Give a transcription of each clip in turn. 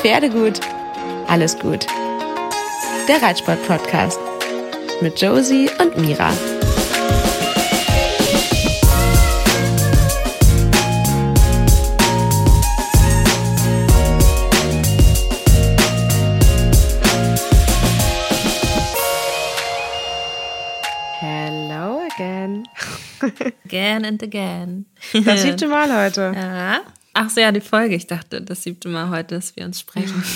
Pferde gut, alles gut. Der Reitsport-Podcast mit Josie und Mira. Hello again. Again and again. Das siebte Mal heute. Ja. Ach so, ja, die Folge. Ich dachte, das siebte Mal heute, dass wir uns sprechen.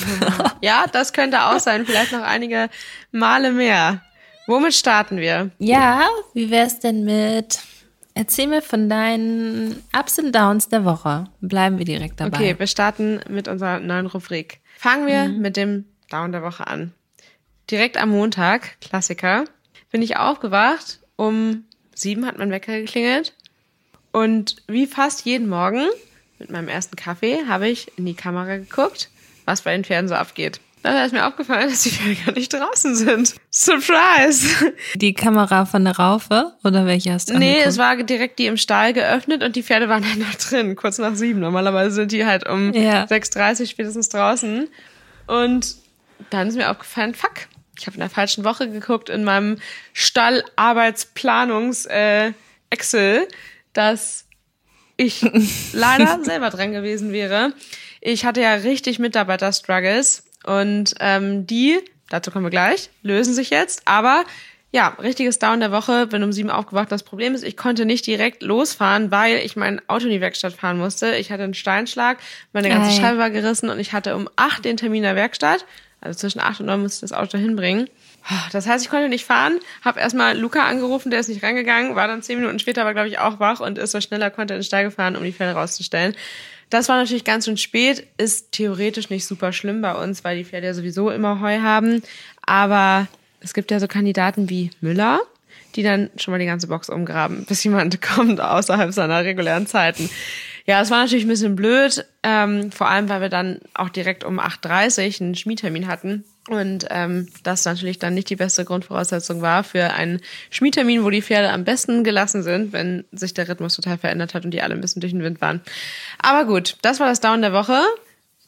Ja, das könnte auch sein. Vielleicht noch einige Male mehr. Womit starten wir? ja, wie wär's denn mit Erzähl mir von deinen Ups und Downs der Woche. Bleiben wir direkt dabei. Okay, wir starten mit unserer neuen Rubrik. Fangen wir mit dem Down der Woche an. Direkt am Montag, Klassiker, bin ich aufgewacht. Um sieben hat mein Wecker geklingelt. Und wie fast jeden Morgen mit meinem ersten Kaffee habe ich in die Kamera geguckt, was bei den Pferden so abgeht. Dann ist mir aufgefallen, dass die Pferde gar nicht draußen sind. Surprise! Die Kamera von der Raufe oder welche hast du Nee, angeguckt? es war direkt die im Stall geöffnet und die Pferde waren dann noch drin, kurz nach sieben. Normalerweise sind die halt um Ja. 6.30 Uhr spätestens draußen. Und dann ist mir aufgefallen, fuck, ich habe in der falschen Woche geguckt in meinem Stallarbeitsplanungs äh, dass ich leider selber dran gewesen wäre. Ich hatte ja richtig Mitarbeiter-Struggles und ähm, die, dazu kommen wir gleich, lösen sich jetzt. Aber ja, richtiges Down der Woche, bin um sieben aufgewacht. Das Problem ist, ich konnte nicht direkt losfahren, weil ich mein Auto in die Werkstatt fahren musste. Ich hatte einen Steinschlag, meine ganze Ei. Scheibe war gerissen und ich hatte um acht den Termin in der Werkstatt. Also zwischen acht und neun musste ich das Auto hinbringen. Das heißt, ich konnte nicht fahren, habe erstmal Luca angerufen, der ist nicht reingegangen, war dann zehn Minuten später aber, glaube ich, auch wach und ist so schneller konnte in den Stall gefahren, um die Pferde rauszustellen. Das war natürlich ganz schön spät, ist theoretisch nicht super schlimm bei uns, weil die Pferde ja sowieso immer Heu haben. Aber es gibt ja so Kandidaten wie Müller, die dann schon mal die ganze Box umgraben, bis jemand kommt außerhalb seiner regulären Zeiten. Ja, es war natürlich ein bisschen blöd, ähm, vor allem, weil wir dann auch direkt um 8.30 Uhr einen Schmiedtermin hatten. Und ähm, das natürlich dann nicht die beste Grundvoraussetzung war für einen Schmiedtermin, wo die Pferde am besten gelassen sind, wenn sich der Rhythmus total verändert hat und die alle ein bisschen durch den Wind waren. Aber gut, das war das Down der Woche.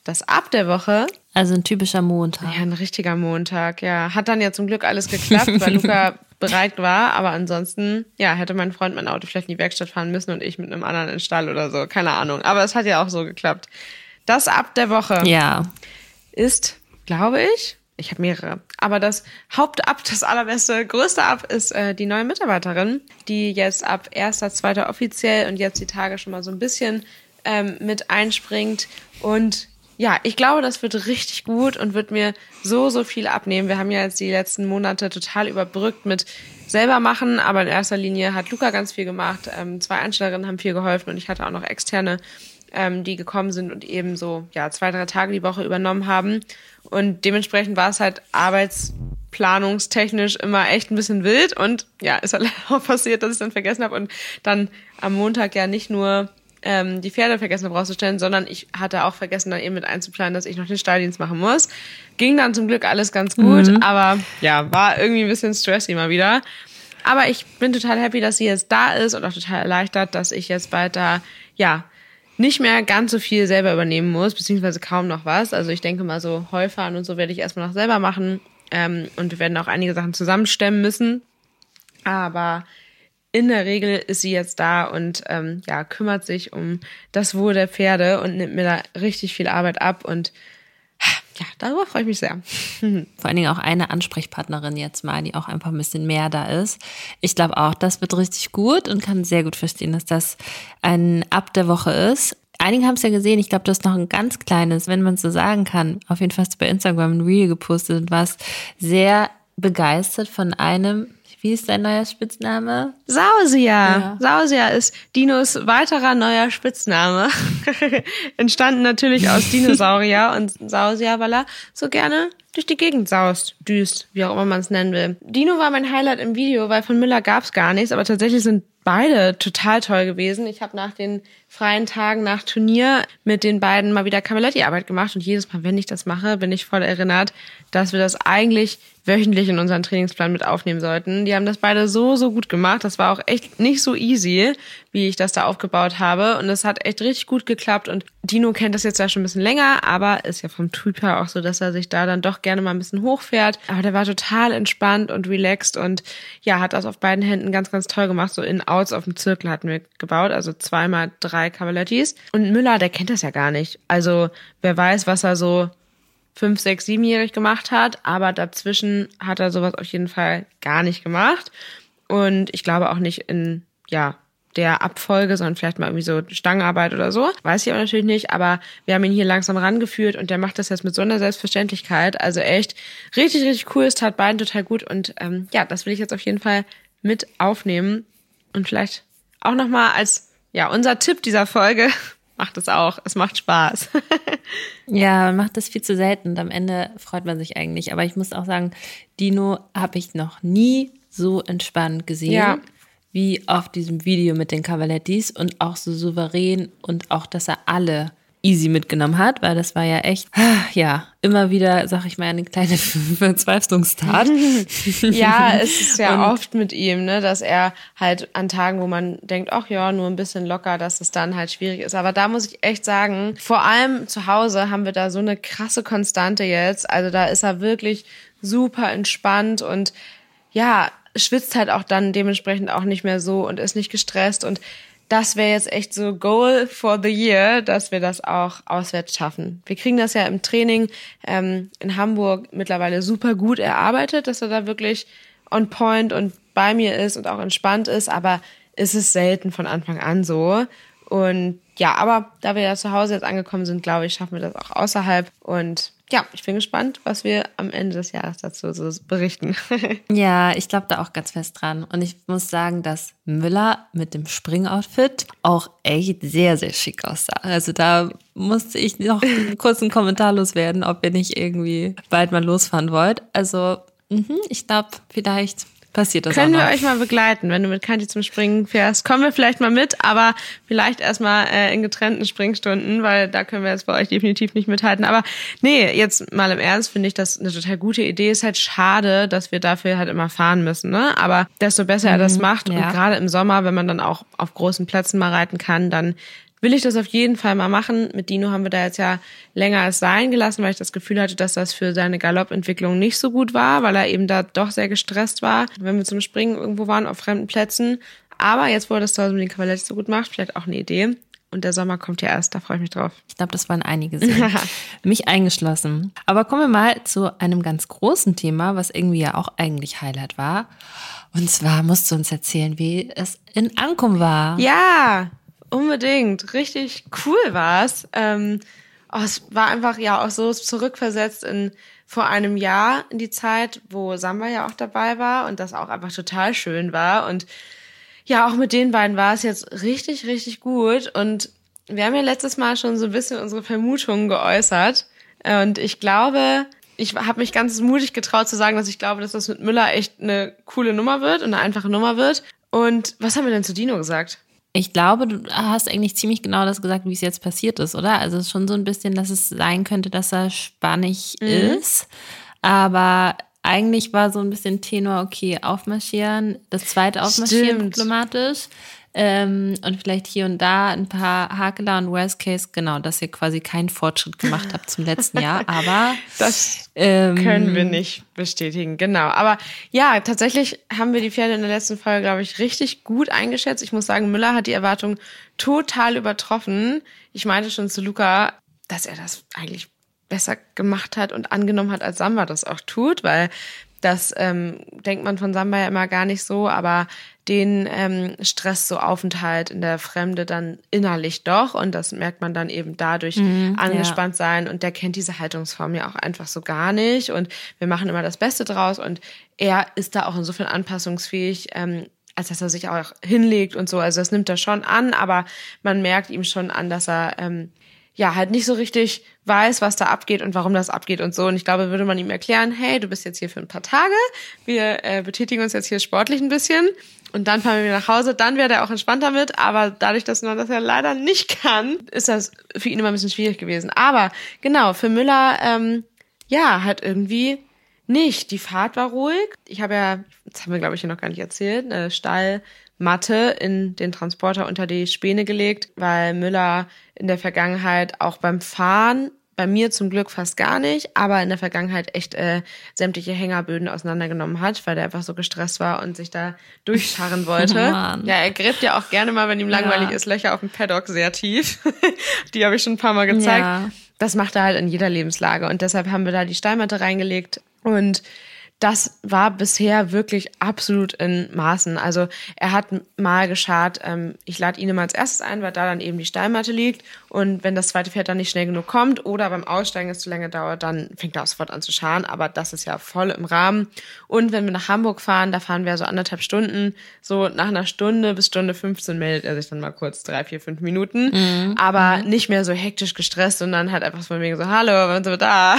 Das Up der Woche Also ein typischer Montag. ja, ein richtiger Montag, ja. Hat dann ja zum Glück alles geklappt, weil Luca bereit war. Aber ansonsten, ja, hätte mein Freund mein Auto vielleicht in die Werkstatt fahren müssen und ich mit einem anderen in den Stall oder so. Keine Ahnung. Aber es hat ja auch so geklappt. Das Ab der Woche Ja. ist, glaube ich, ich habe mehrere, aber das Hauptab, das allerbeste, größte Ab ist äh, die neue Mitarbeiterin, die jetzt ab 1.2. offiziell und jetzt die Tage schon mal so ein bisschen ähm, mit einspringt. Und ja, ich glaube, das wird richtig gut und wird mir so, so viel abnehmen. Wir haben ja jetzt die letzten Monate total überbrückt mit selber machen, aber in erster Linie hat Luca ganz viel gemacht. Ähm, zwei Einstellerinnen haben viel geholfen und ich hatte auch noch externe ähm, die gekommen sind und eben so ja zwei drei Tage die Woche übernommen haben und dementsprechend war es halt arbeitsplanungstechnisch immer echt ein bisschen wild und ja ist halt auch passiert, dass ich dann vergessen habe und dann am Montag ja nicht nur ähm, die Pferde vergessen habe rauszustellen, sondern ich hatte auch vergessen dann eben mit einzuplanen, dass ich noch den Stalldienst machen muss. Ging dann zum Glück alles ganz gut, aber ja, war irgendwie ein bisschen stressy mal wieder. Aber ich bin total happy, dass sie jetzt da ist und auch total erleichtert, dass ich jetzt bald da, ja, nicht mehr ganz so viel selber übernehmen muss, beziehungsweise kaum noch was. Also ich denke mal so Heufahren und so werde ich erstmal noch selber machen. Ähm, und wir werden auch einige Sachen zusammenstemmen müssen. Aber in der Regel ist sie jetzt da und ähm, ja, kümmert sich um das Wohl der Pferde und nimmt mir da richtig viel Arbeit ab. Und ja, darüber freue ich mich sehr. Vor allen Dingen auch eine Ansprechpartnerin jetzt mal, die auch einfach ein bisschen mehr da ist. Ich glaube auch, das wird richtig gut und kann sehr gut verstehen, dass das ein Ab der Woche ist. Einige haben es ja gesehen, ich glaube, du hast noch ein ganz kleines, wenn man es so sagen kann. Auf jeden Fall hast du bei Instagram ein Reel gepostet und warst sehr begeistert von einem, wie ist dein neuer Spitzname? Sausia. Sausia ist Dinos weiterer neuer Spitzname. Entstanden natürlich aus Dinosaurier und Sausia, weil er so gerne durch die Gegend saust, düst, wie auch immer man es nennen will. Dino war mein Highlight im Video, weil von Müller gab's gar nichts, aber tatsächlich sind beide total toll gewesen. Ich habe nach den freien Tagen nach Turnier mit den beiden mal wieder Cavaletti-Arbeit gemacht. Und jedes Mal, wenn ich das mache, bin ich voll erinnert, dass wir das eigentlich wöchentlich in unseren Trainingsplan mit aufnehmen sollten. Die haben das beide so, so gut gemacht. Das war auch echt nicht so easy, wie ich das da aufgebaut habe. Und es hat echt richtig gut geklappt. Und Dino kennt das jetzt ja schon ein bisschen länger, aber ist ja vom Typ her auch so, dass er sich da dann doch gerne mal ein bisschen hochfährt. Aber der war total entspannt und relaxed und ja, hat das auf beiden Händen ganz, ganz toll gemacht. So in Outs auf dem Zirkel hatten wir gebaut. Also zweimal drei Cavalettis. Und Müller, der kennt das ja gar nicht. Also wer weiß, was er so fünf, sechs, siebenjährig gemacht hat, aber dazwischen hat er sowas auf jeden Fall gar nicht gemacht. Und ich glaube auch nicht in, ja, der Abfolge, sondern vielleicht mal irgendwie so Stangenarbeit oder so. Weiß ich aber natürlich nicht, aber wir haben ihn hier langsam rangeführt und der macht das jetzt mit so einer Selbstverständlichkeit. Also echt richtig, richtig cool. Es tat beiden total gut und ähm, ja, das will ich jetzt auf jeden Fall mit aufnehmen und vielleicht auch nochmal als, ja, unser Tipp dieser Folge macht es auch. Es macht Spaß. ja, man macht das viel zu selten und am Ende freut man sich eigentlich. Aber ich muss auch sagen, Dino habe ich noch nie so entspannt gesehen. Ja. Wie auf diesem Video mit den Cavalettis und auch so souverän und auch, dass er alle easy mitgenommen hat, weil das war ja echt, ja, immer wieder, sag ich mal, eine kleine Verzweiflungstat. ja, es ist ja und oft mit ihm, ne, dass er halt an Tagen, wo man denkt, ach ja, nur ein bisschen locker, dass es dann halt schwierig ist. Aber da muss ich echt sagen, vor allem zu Hause haben wir da so eine krasse Konstante jetzt. Also da ist er wirklich super entspannt und ja, schwitzt halt auch dann dementsprechend auch nicht mehr so und ist nicht gestresst und das wäre jetzt echt so Goal for the year, dass wir das auch auswärts schaffen. Wir kriegen das ja im Training ähm, in Hamburg mittlerweile super gut erarbeitet, dass er da wirklich on point und bei mir ist und auch entspannt ist, aber ist es selten von Anfang an so. Und ja, aber da wir ja zu Hause jetzt angekommen sind, glaube ich, schaffen wir das auch außerhalb. Und ja, ich bin gespannt, was wir am Ende des Jahres dazu so berichten. ja, ich glaube da auch ganz fest dran. Und ich muss sagen, dass Müller mit dem Springoutfit auch echt sehr, sehr schick aussah. Also da musste ich noch einen kurzen Kommentar loswerden, ob ihr nicht irgendwie bald mal losfahren wollt. Also, mh, ich glaube, vielleicht passiert das Können wir euch mal begleiten, wenn du mit Kanti zum Springen fährst? Kommen wir vielleicht mal mit, aber vielleicht erstmal äh, in getrennten Springstunden, weil da können wir jetzt bei euch definitiv nicht mithalten. Aber nee, jetzt mal im Ernst finde ich das eine total gute Idee. Ist halt schade, dass wir dafür halt immer fahren müssen, ne? Aber desto besser mhm, er das mhm, macht ja. und gerade im Sommer, wenn man dann auch auf großen Plätzen mal reiten kann, dann will ich das auf jeden Fall mal machen. Mit Dino haben wir da jetzt ja länger als sein gelassen, weil ich das Gefühl hatte, dass das für seine Galoppentwicklung nicht so gut war, weil er eben da doch sehr gestresst war, wenn wir zum Springen irgendwo waren auf fremden Plätzen. Aber jetzt, wo er das zu Hause mit den Kavaletti so gut macht, vielleicht auch eine Idee. Und der Sommer kommt ja erst, da freue ich mich drauf. Ich glaube, das waren einige sehen. mich eingeschlossen. Aber kommen wir mal zu einem ganz großen Thema, was irgendwie ja auch eigentlich Highlight war. Und zwar musst du uns erzählen, wie es in Ankum war. Ja, Unbedingt. Richtig cool war's. Ähm, oh, es war einfach ja auch so zurückversetzt in vor einem Jahr in die Zeit, wo Samba ja auch dabei war und das auch einfach total schön war. Und ja, auch mit den beiden war es jetzt richtig, richtig gut. Und wir haben ja letztes Mal schon so ein bisschen unsere Vermutungen geäußert. Und ich glaube, ich habe mich ganz mutig getraut zu sagen, dass ich glaube, dass das mit Müller echt eine coole Nummer wird und eine einfache Nummer wird. Und was haben wir denn zu Dino gesagt? Ich glaube, du hast eigentlich ziemlich genau das gesagt, wie es jetzt passiert ist, oder? Also es ist schon so ein bisschen, dass es sein könnte, dass er spannig mhm. ist. Aber eigentlich war so ein bisschen Tenor, okay, aufmarschieren, das zweite Aufmarschieren Stimmt. problematisch. Ähm, und vielleicht hier und da ein paar Hakeler und Worst Case, genau, dass ihr quasi keinen Fortschritt gemacht habt zum letzten Jahr, aber das ähm, können wir nicht bestätigen, genau. Aber ja, tatsächlich haben wir die Pferde in der letzten Folge, glaube ich, richtig gut eingeschätzt. Ich muss sagen, Müller hat die Erwartung total übertroffen. Ich meinte schon zu Luca, dass er das eigentlich besser gemacht hat und angenommen hat, als Samba das auch tut, weil das ähm, denkt man von Samba ja immer gar nicht so, aber den ähm, Stress so Aufenthalt in der Fremde dann innerlich doch. Und das merkt man dann eben dadurch mhm, angespannt ja. sein. Und der kennt diese Haltungsform ja auch einfach so gar nicht. Und wir machen immer das Beste draus. Und er ist da auch insofern anpassungsfähig, ähm, als dass er sich auch hinlegt und so. Also das nimmt er schon an, aber man merkt ihm schon an, dass er ähm, ja, halt nicht so richtig weiß, was da abgeht und warum das abgeht und so. Und ich glaube, würde man ihm erklären, hey, du bist jetzt hier für ein paar Tage, wir äh, betätigen uns jetzt hier sportlich ein bisschen und dann fahren wir wieder nach Hause, dann wäre er auch entspannter mit. Aber dadurch, dass man das ja leider nicht kann, ist das für ihn immer ein bisschen schwierig gewesen. Aber genau, für Müller, ähm, ja, halt irgendwie nicht. Die Fahrt war ruhig. Ich habe ja, das haben wir glaube ich hier noch gar nicht erzählt, eine Stallmatte in den Transporter unter die Späne gelegt, weil Müller in der Vergangenheit auch beim Fahren bei mir zum Glück fast gar nicht, aber in der Vergangenheit echt äh, sämtliche Hängerböden auseinandergenommen hat, weil der einfach so gestresst war und sich da durchscharren wollte. Oh ja, er gräbt ja auch gerne mal, wenn ihm langweilig ja. ist, Löcher auf dem Paddock sehr tief. Die habe ich schon ein paar Mal gezeigt. Ja. Das macht er halt in jeder Lebenslage und deshalb haben wir da die Steinmatte reingelegt und das war bisher wirklich absolut in Maßen. Also er hat mal geschart, ähm, ich lade ihn immer als erstes ein, weil da dann eben die Steinmatte liegt. Und wenn das zweite Pferd dann nicht schnell genug kommt oder beim Aussteigen es zu lange dauert, dann fängt er auch sofort an zu scharen. Aber das ist ja voll im Rahmen. Und wenn wir nach Hamburg fahren, da fahren wir so anderthalb Stunden. So nach einer Stunde bis Stunde 15 meldet er sich dann mal kurz drei, vier, fünf Minuten. Mhm. Aber mhm. nicht mehr so hektisch gestresst, sondern halt einfach von wegen so, hallo, wann sind wir da?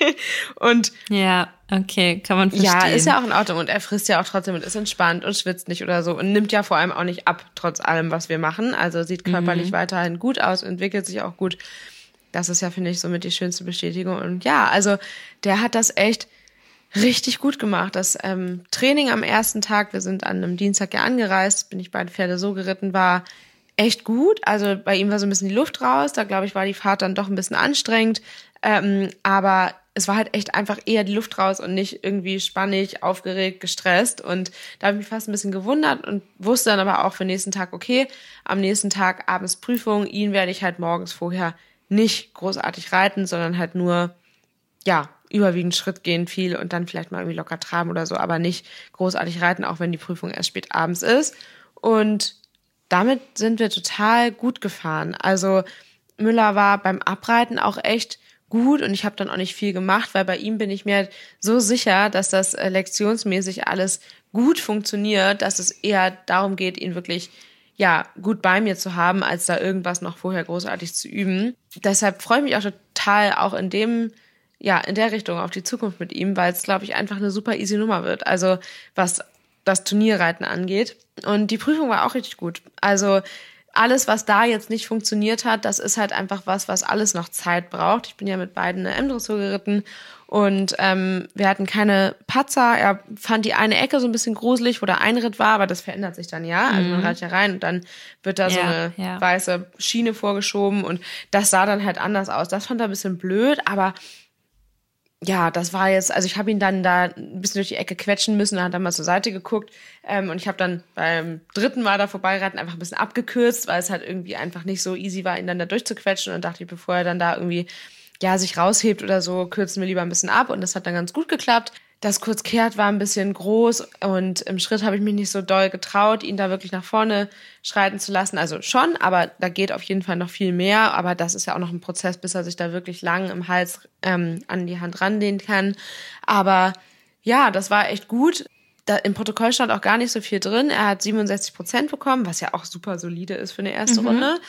und ja Okay, kann man verstehen. Ja, ist ja auch in Ordnung und er frisst ja auch trotzdem und ist entspannt und schwitzt nicht oder so und nimmt ja vor allem auch nicht ab, trotz allem, was wir machen. Also sieht körperlich mhm. weiterhin gut aus, entwickelt sich auch gut. Das ist ja, finde ich, somit die schönste Bestätigung. Und ja, also der hat das echt richtig gut gemacht. Das ähm, Training am ersten Tag, wir sind an einem Dienstag ja angereist, bin ich beide Pferde so geritten, war echt gut. Also bei ihm war so ein bisschen die Luft raus. Da glaube ich, war die Fahrt dann doch ein bisschen anstrengend. Ähm, aber es war halt echt einfach eher die Luft raus und nicht irgendwie spannig, aufgeregt, gestresst. Und da habe ich mich fast ein bisschen gewundert und wusste dann aber auch für den nächsten Tag, okay, am nächsten Tag abends Prüfung, ihn werde ich halt morgens vorher nicht großartig reiten, sondern halt nur, ja, überwiegend Schritt gehen viel und dann vielleicht mal irgendwie locker traben oder so, aber nicht großartig reiten, auch wenn die Prüfung erst spät abends ist. Und damit sind wir total gut gefahren. Also Müller war beim Abreiten auch echt gut und ich habe dann auch nicht viel gemacht, weil bei ihm bin ich mir so sicher, dass das äh, lektionsmäßig alles gut funktioniert, dass es eher darum geht, ihn wirklich ja gut bei mir zu haben, als da irgendwas noch vorher großartig zu üben. Deshalb freue ich mich auch total auch in dem ja in der Richtung auf die Zukunft mit ihm, weil es glaube ich einfach eine super easy Nummer wird. Also was das Turnierreiten angeht und die Prüfung war auch richtig gut. Also alles, was da jetzt nicht funktioniert hat, das ist halt einfach was, was alles noch Zeit braucht. Ich bin ja mit beiden eine M-Dressur geritten und ähm, wir hatten keine Patzer. Er fand die eine Ecke so ein bisschen gruselig, wo der Einritt war, aber das verändert sich dann ja. Also man mhm. reitet ja rein und dann wird da ja, so eine ja. weiße Schiene vorgeschoben und das sah dann halt anders aus. Das fand er ein bisschen blöd, aber ja, das war jetzt, also ich habe ihn dann da ein bisschen durch die Ecke quetschen müssen, dann hat er mal zur Seite geguckt ähm, und ich habe dann beim dritten Mal da vorbeireiten einfach ein bisschen abgekürzt, weil es halt irgendwie einfach nicht so easy war, ihn dann da durchzuquetschen und dachte ich, bevor er dann da irgendwie ja sich raushebt oder so, kürzen wir lieber ein bisschen ab und das hat dann ganz gut geklappt. Das Kurzkehrt war ein bisschen groß und im Schritt habe ich mich nicht so doll getraut, ihn da wirklich nach vorne schreiten zu lassen. Also schon, aber da geht auf jeden Fall noch viel mehr. Aber das ist ja auch noch ein Prozess, bis er sich da wirklich lang im Hals ähm, an die Hand ranlehnen kann. Aber ja, das war echt gut. Da, Im Protokoll stand auch gar nicht so viel drin. Er hat 67 Prozent bekommen, was ja auch super solide ist für eine erste mhm. Runde.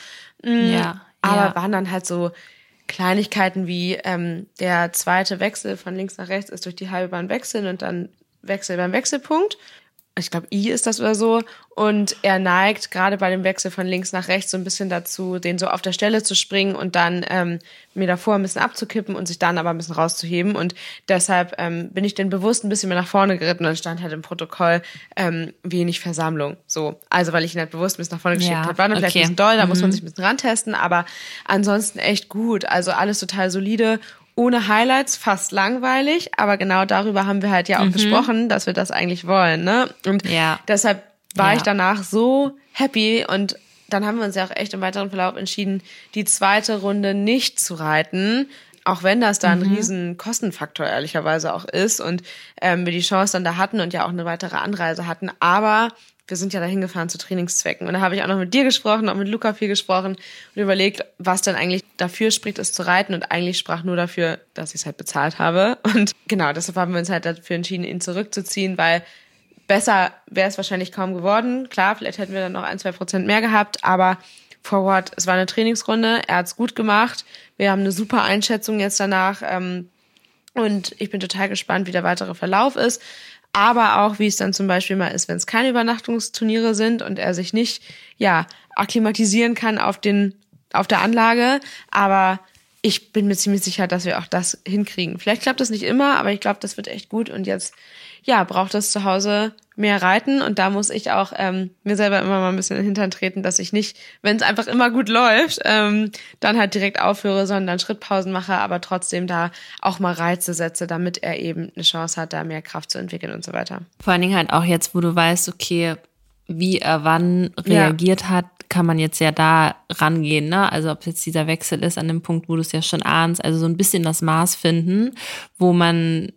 Mhm, ja. Aber ja. waren dann halt so Kleinigkeiten wie ähm, der zweite Wechsel von links nach rechts ist durch die halbe Bahn wechseln und dann Wechsel beim Wechselpunkt ich glaube, I ist das oder so. Und er neigt gerade bei dem Wechsel von links nach rechts so ein bisschen dazu, den so auf der Stelle zu springen und dann ähm, mir davor ein bisschen abzukippen und sich dann aber ein bisschen rauszuheben. Und deshalb ähm, bin ich den bewusst ein bisschen mehr nach vorne geritten und stand halt im Protokoll ähm, wenig Versammlung. So. Also weil ich ihn halt bewusst ein bisschen nach vorne geschickt ja, habe. War dann okay. vielleicht ein bisschen doll, da mhm. muss man mhm. sich ein bisschen rantesten, aber ansonsten echt gut. Also alles total solide ohne Highlights, fast langweilig, aber genau darüber haben wir halt ja auch mhm. gesprochen, dass wir das eigentlich wollen, ne? Und ja. deshalb war ja. ich danach so happy und dann haben wir uns ja auch echt im weiteren Verlauf entschieden, die zweite Runde nicht zu reiten, auch wenn das da ein mhm. riesen Kostenfaktor ehrlicherweise auch ist und ähm, wir die Chance dann da hatten und ja auch eine weitere Anreise hatten, aber wir sind ja dahin gefahren zu Trainingszwecken. Und da habe ich auch noch mit dir gesprochen, auch mit Luca viel gesprochen und überlegt, was denn eigentlich dafür spricht, es zu reiten. Und eigentlich sprach nur dafür, dass ich es halt bezahlt habe. Und genau, deshalb haben wir uns halt dafür entschieden, ihn zurückzuziehen, weil besser wäre es wahrscheinlich kaum geworden. Klar, vielleicht hätten wir dann noch ein, zwei Prozent mehr gehabt, aber forward, es war eine Trainingsrunde, er hat's gut gemacht. Wir haben eine super Einschätzung jetzt danach. Ähm, und ich bin total gespannt, wie der weitere Verlauf ist. Aber auch, wie es dann zum Beispiel mal ist, wenn es keine Übernachtungsturniere sind und er sich nicht, ja, akklimatisieren kann auf den, auf der Anlage. Aber ich bin mir ziemlich sicher, dass wir auch das hinkriegen. Vielleicht klappt das nicht immer, aber ich glaube, das wird echt gut. Und jetzt, ja, braucht es zu Hause mehr reiten. Und da muss ich auch ähm, mir selber immer mal ein bisschen in den Hintern treten, dass ich nicht, wenn es einfach immer gut läuft, ähm, dann halt direkt aufhöre, sondern Schrittpausen mache, aber trotzdem da auch mal Reize setze, damit er eben eine Chance hat, da mehr Kraft zu entwickeln und so weiter. Vor allen Dingen halt auch jetzt, wo du weißt, okay, wie er wann reagiert ja. hat, kann man jetzt ja da rangehen, ne? Also ob jetzt dieser Wechsel ist an dem Punkt, wo du es ja schon ahnst, also so ein bisschen das Maß finden, wo man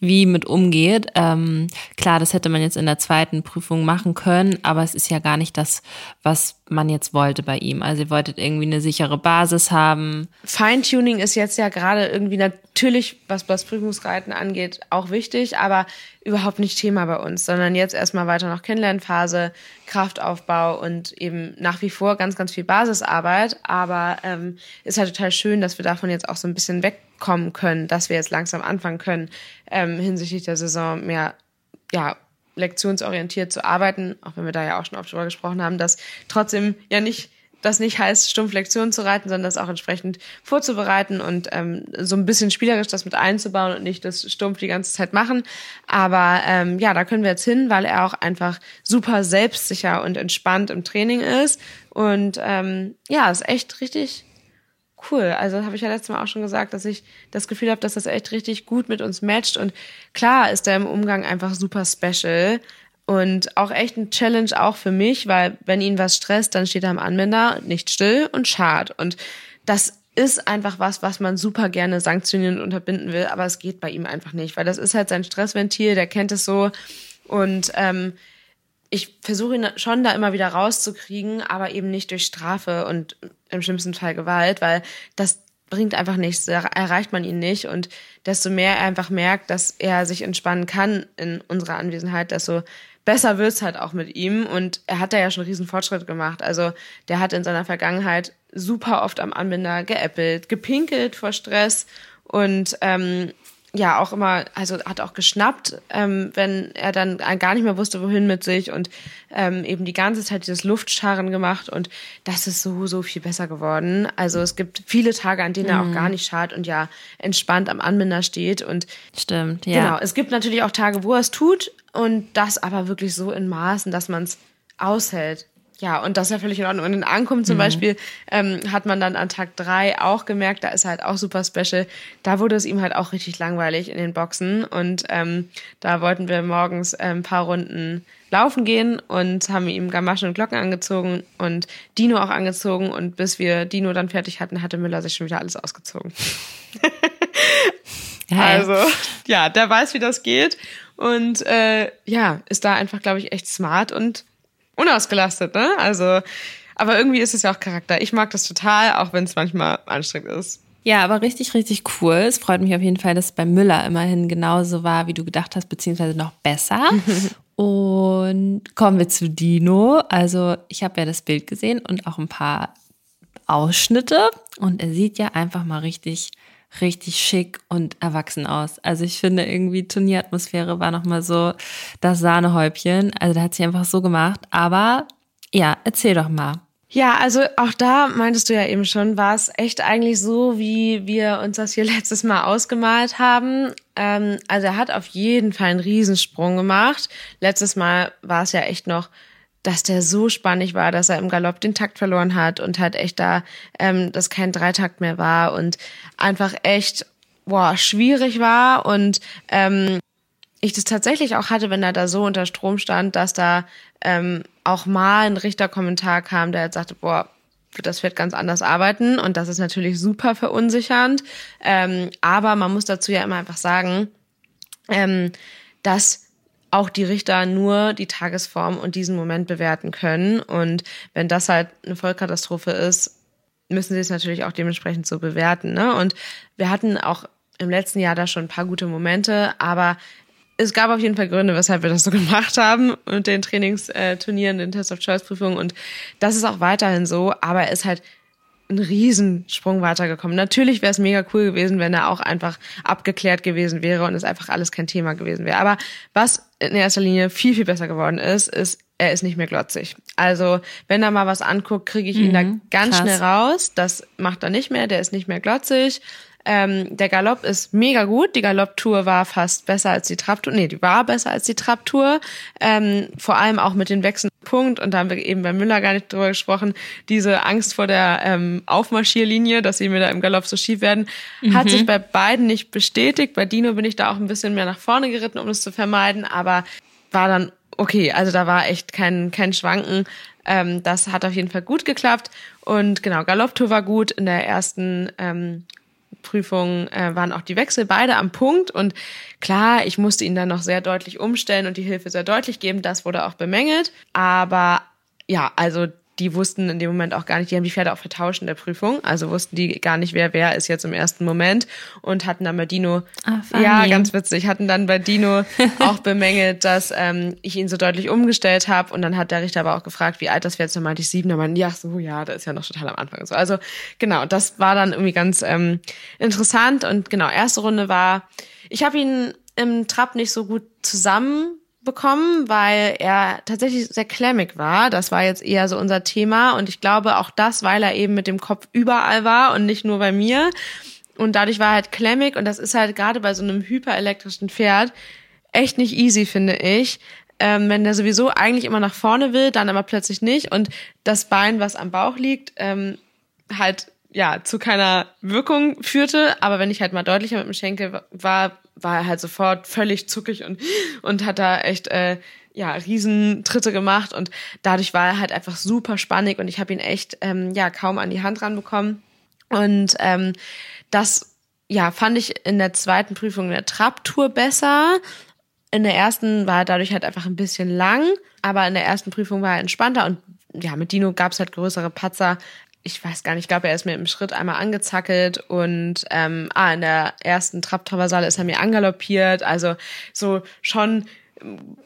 wie mit umgeht. Ähm, klar, das hätte man jetzt in der zweiten Prüfung machen können, aber es ist ja gar nicht das, was man jetzt wollte bei ihm. Also ihr wolltet irgendwie eine sichere Basis haben. Feintuning ist jetzt ja gerade irgendwie natürlich, was das Prüfungsreiten angeht, auch wichtig, aber überhaupt nicht Thema bei uns, sondern jetzt erstmal weiter noch Kennenlernphase, Kraftaufbau und eben nach wie vor ganz, ganz viel Basisarbeit. Aber ähm, ist halt total schön, dass wir davon jetzt auch so ein bisschen wegkommen können, dass wir jetzt langsam anfangen können, ähm, hinsichtlich der Saison mehr, ja, lektionsorientiert zu arbeiten, auch wenn wir da ja auch schon oft drüber gesprochen haben, dass trotzdem ja nicht das nicht heißt, stumpf Lektionen zu reiten, sondern das auch entsprechend vorzubereiten und ähm, so ein bisschen spielerisch das mit einzubauen und nicht das stumpf die ganze Zeit machen. Aber ähm, ja, da können wir jetzt hin, weil er auch einfach super selbstsicher und entspannt im Training ist. Und ähm, ja, ist echt richtig cool. Also habe ich ja letztes Mal auch schon gesagt, dass ich das Gefühl habe, dass das echt richtig gut mit uns matcht. Und klar ist er im Umgang einfach super special. Und auch echt ein Challenge auch für mich, weil wenn ihn was stresst, dann steht er am Anwender nicht still und schad. Und das ist einfach was, was man super gerne sanktionieren und unterbinden will, aber es geht bei ihm einfach nicht, weil das ist halt sein Stressventil, der kennt es so. Und ähm, ich versuche ihn schon da immer wieder rauszukriegen, aber eben nicht durch Strafe und im schlimmsten Fall Gewalt, weil das bringt einfach nichts, da erreicht man ihn nicht. Und desto mehr er einfach merkt, dass er sich entspannen kann in unserer Anwesenheit, desto besser wird's halt auch mit ihm. Und er hat da ja schon riesen Fortschritt gemacht. Also der hat in seiner Vergangenheit super oft am Anbinder geäppelt, gepinkelt vor Stress und ähm, ja auch immer, also hat auch geschnappt, ähm, wenn er dann gar nicht mehr wusste, wohin mit sich und ähm, eben die ganze Zeit dieses Luftscharren gemacht und das ist so, so viel besser geworden. Also es gibt viele Tage, an denen mhm. er auch mhm. gar nicht schart und ja entspannt am Anbinder steht und stimmt, ja. Genau, es gibt natürlich auch Tage, wo er es tut und das aber wirklich so in Maßen, dass man es aushält. Ja, und das ist ja völlig in Ordnung. Und in Ankunft zum mhm. Beispiel ähm, hat man dann an Tag drei auch gemerkt, da ist halt auch super special. Da wurde es ihm halt auch richtig langweilig in den Boxen. Und ähm, da wollten wir morgens äh, ein paar Runden laufen gehen und haben ihm Gamaschen und Glocken angezogen und Dino auch angezogen. Und bis wir Dino dann fertig hatten, hatte Müller sich schon wieder alles ausgezogen. also, ja, der weiß, wie das geht. Und äh, ja, ist da einfach, glaube ich, echt smart und unausgelastet, ne? Also, aber irgendwie ist es ja auch Charakter. Ich mag das total, auch wenn es manchmal anstrengend ist. Ja, aber richtig, richtig cool. Es freut mich auf jeden Fall, dass es bei Müller immerhin genauso war, wie du gedacht hast, beziehungsweise noch besser. und kommen wir zu Dino. Also, ich habe ja das Bild gesehen und auch ein paar Ausschnitte. Und er sieht ja einfach mal richtig richtig schick und erwachsen aus. Also ich finde irgendwie Turnieratmosphäre war nochmal so das Sahnehäubchen. Also da hat sie einfach so gemacht. Aber ja, erzähl doch mal. Ja, also auch da meintest du ja eben schon, war es echt eigentlich so, wie wir uns das hier letztes Mal ausgemalt haben. Ähm, also er hat auf jeden Fall einen Riesensprung gemacht. Letztes Mal war es ja echt noch dass der so spannig war, dass er im Galopp den Takt verloren hat und halt echt da, ähm, dass kein Dreitakt mehr war und einfach echt, boah, schwierig war und ähm, ich das tatsächlich auch hatte, wenn er da so unter Strom stand, dass da ähm, auch mal ein Richterkommentar kam, der halt sagte, boah, das wird ganz anders arbeiten und das ist natürlich super verunsichernd. Ähm, aber man muss dazu ja immer einfach sagen, ähm, dass auch die Richter nur die Tagesform und diesen Moment bewerten können. Und wenn das halt eine Vollkatastrophe ist, müssen sie es natürlich auch dementsprechend so bewerten. Ne? Und wir hatten auch im letzten Jahr da schon ein paar gute Momente, aber es gab auf jeden Fall Gründe, weshalb wir das so gemacht haben mit den Trainingsturnieren, den Test of Choice Prüfungen und das ist auch weiterhin so, aber er ist halt ein Riesensprung weitergekommen. Natürlich wäre es mega cool gewesen, wenn er auch einfach abgeklärt gewesen wäre und es einfach alles kein Thema gewesen wäre. Aber was in erster Linie viel, viel besser geworden ist, ist, er ist nicht mehr glotzig. Also, wenn er mal was anguckt, kriege ich ihn mhm, da ganz krass. schnell raus. Das macht er nicht mehr, der ist nicht mehr glotzig. Ähm, der Galopp ist mega gut. Die Galopptour war fast besser als die Trabtour. Nee, die war besser als die Trabtour. Ähm, vor allem auch mit den wechselnden Punkt. Und da haben wir eben bei Müller gar nicht drüber gesprochen. Diese Angst vor der ähm, Aufmarschierlinie, dass sie mir da im Galopp so schief werden, mhm. hat sich bei beiden nicht bestätigt. Bei Dino bin ich da auch ein bisschen mehr nach vorne geritten, um es zu vermeiden. Aber war dann okay. Also da war echt kein, kein Schwanken. Ähm, das hat auf jeden Fall gut geklappt. Und genau, Galopptour war gut. In der ersten ähm, Prüfung äh, waren auch die Wechsel beide am Punkt und klar, ich musste ihn dann noch sehr deutlich umstellen und die Hilfe sehr deutlich geben. Das wurde auch bemängelt. Aber ja, also die wussten in dem Moment auch gar nicht, die haben die Pferde auch vertauscht in der Prüfung, also wussten die gar nicht, wer wer ist jetzt im ersten Moment und hatten dann bei Dino, ah, ja, ganz witzig, hatten dann bei Dino auch bemängelt, dass ähm, ich ihn so deutlich umgestellt habe und dann hat der Richter aber auch gefragt, wie alt das Pferd ist, dann meinte ich sieben, dann meinte ja, so, ja, da ist ja noch total am Anfang so. Also genau, das war dann irgendwie ganz ähm, interessant. Und genau, erste Runde war, ich habe ihn im Trab nicht so gut zusammen bekommen, weil er tatsächlich sehr klemmig war. Das war jetzt eher so unser Thema und ich glaube auch das, weil er eben mit dem Kopf überall war und nicht nur bei mir. Und dadurch war er halt klemmig und das ist halt gerade bei so einem hyperelektrischen Pferd echt nicht easy, finde ich. Ähm, wenn der sowieso eigentlich immer nach vorne will, dann aber plötzlich nicht und das Bein, was am Bauch liegt, ähm, halt ja zu keiner Wirkung führte. Aber wenn ich halt mal deutlicher mit dem Schenkel war, war er halt sofort völlig zuckig und, und hat da echt äh, ja, Riesentritte gemacht und dadurch war er halt einfach super spannig und ich habe ihn echt ähm, ja kaum an die Hand ranbekommen. Und ähm, das ja, fand ich in der zweiten Prüfung in der Trabtour besser. In der ersten war er dadurch halt einfach ein bisschen lang, aber in der ersten Prüfung war er entspannter und ja, mit Dino gab es halt größere Patzer, ich weiß gar nicht, ich glaube, er ist mir im Schritt einmal angezackelt und ähm, ah, in der ersten Trapptraversale ist er mir angaloppiert. Also so schon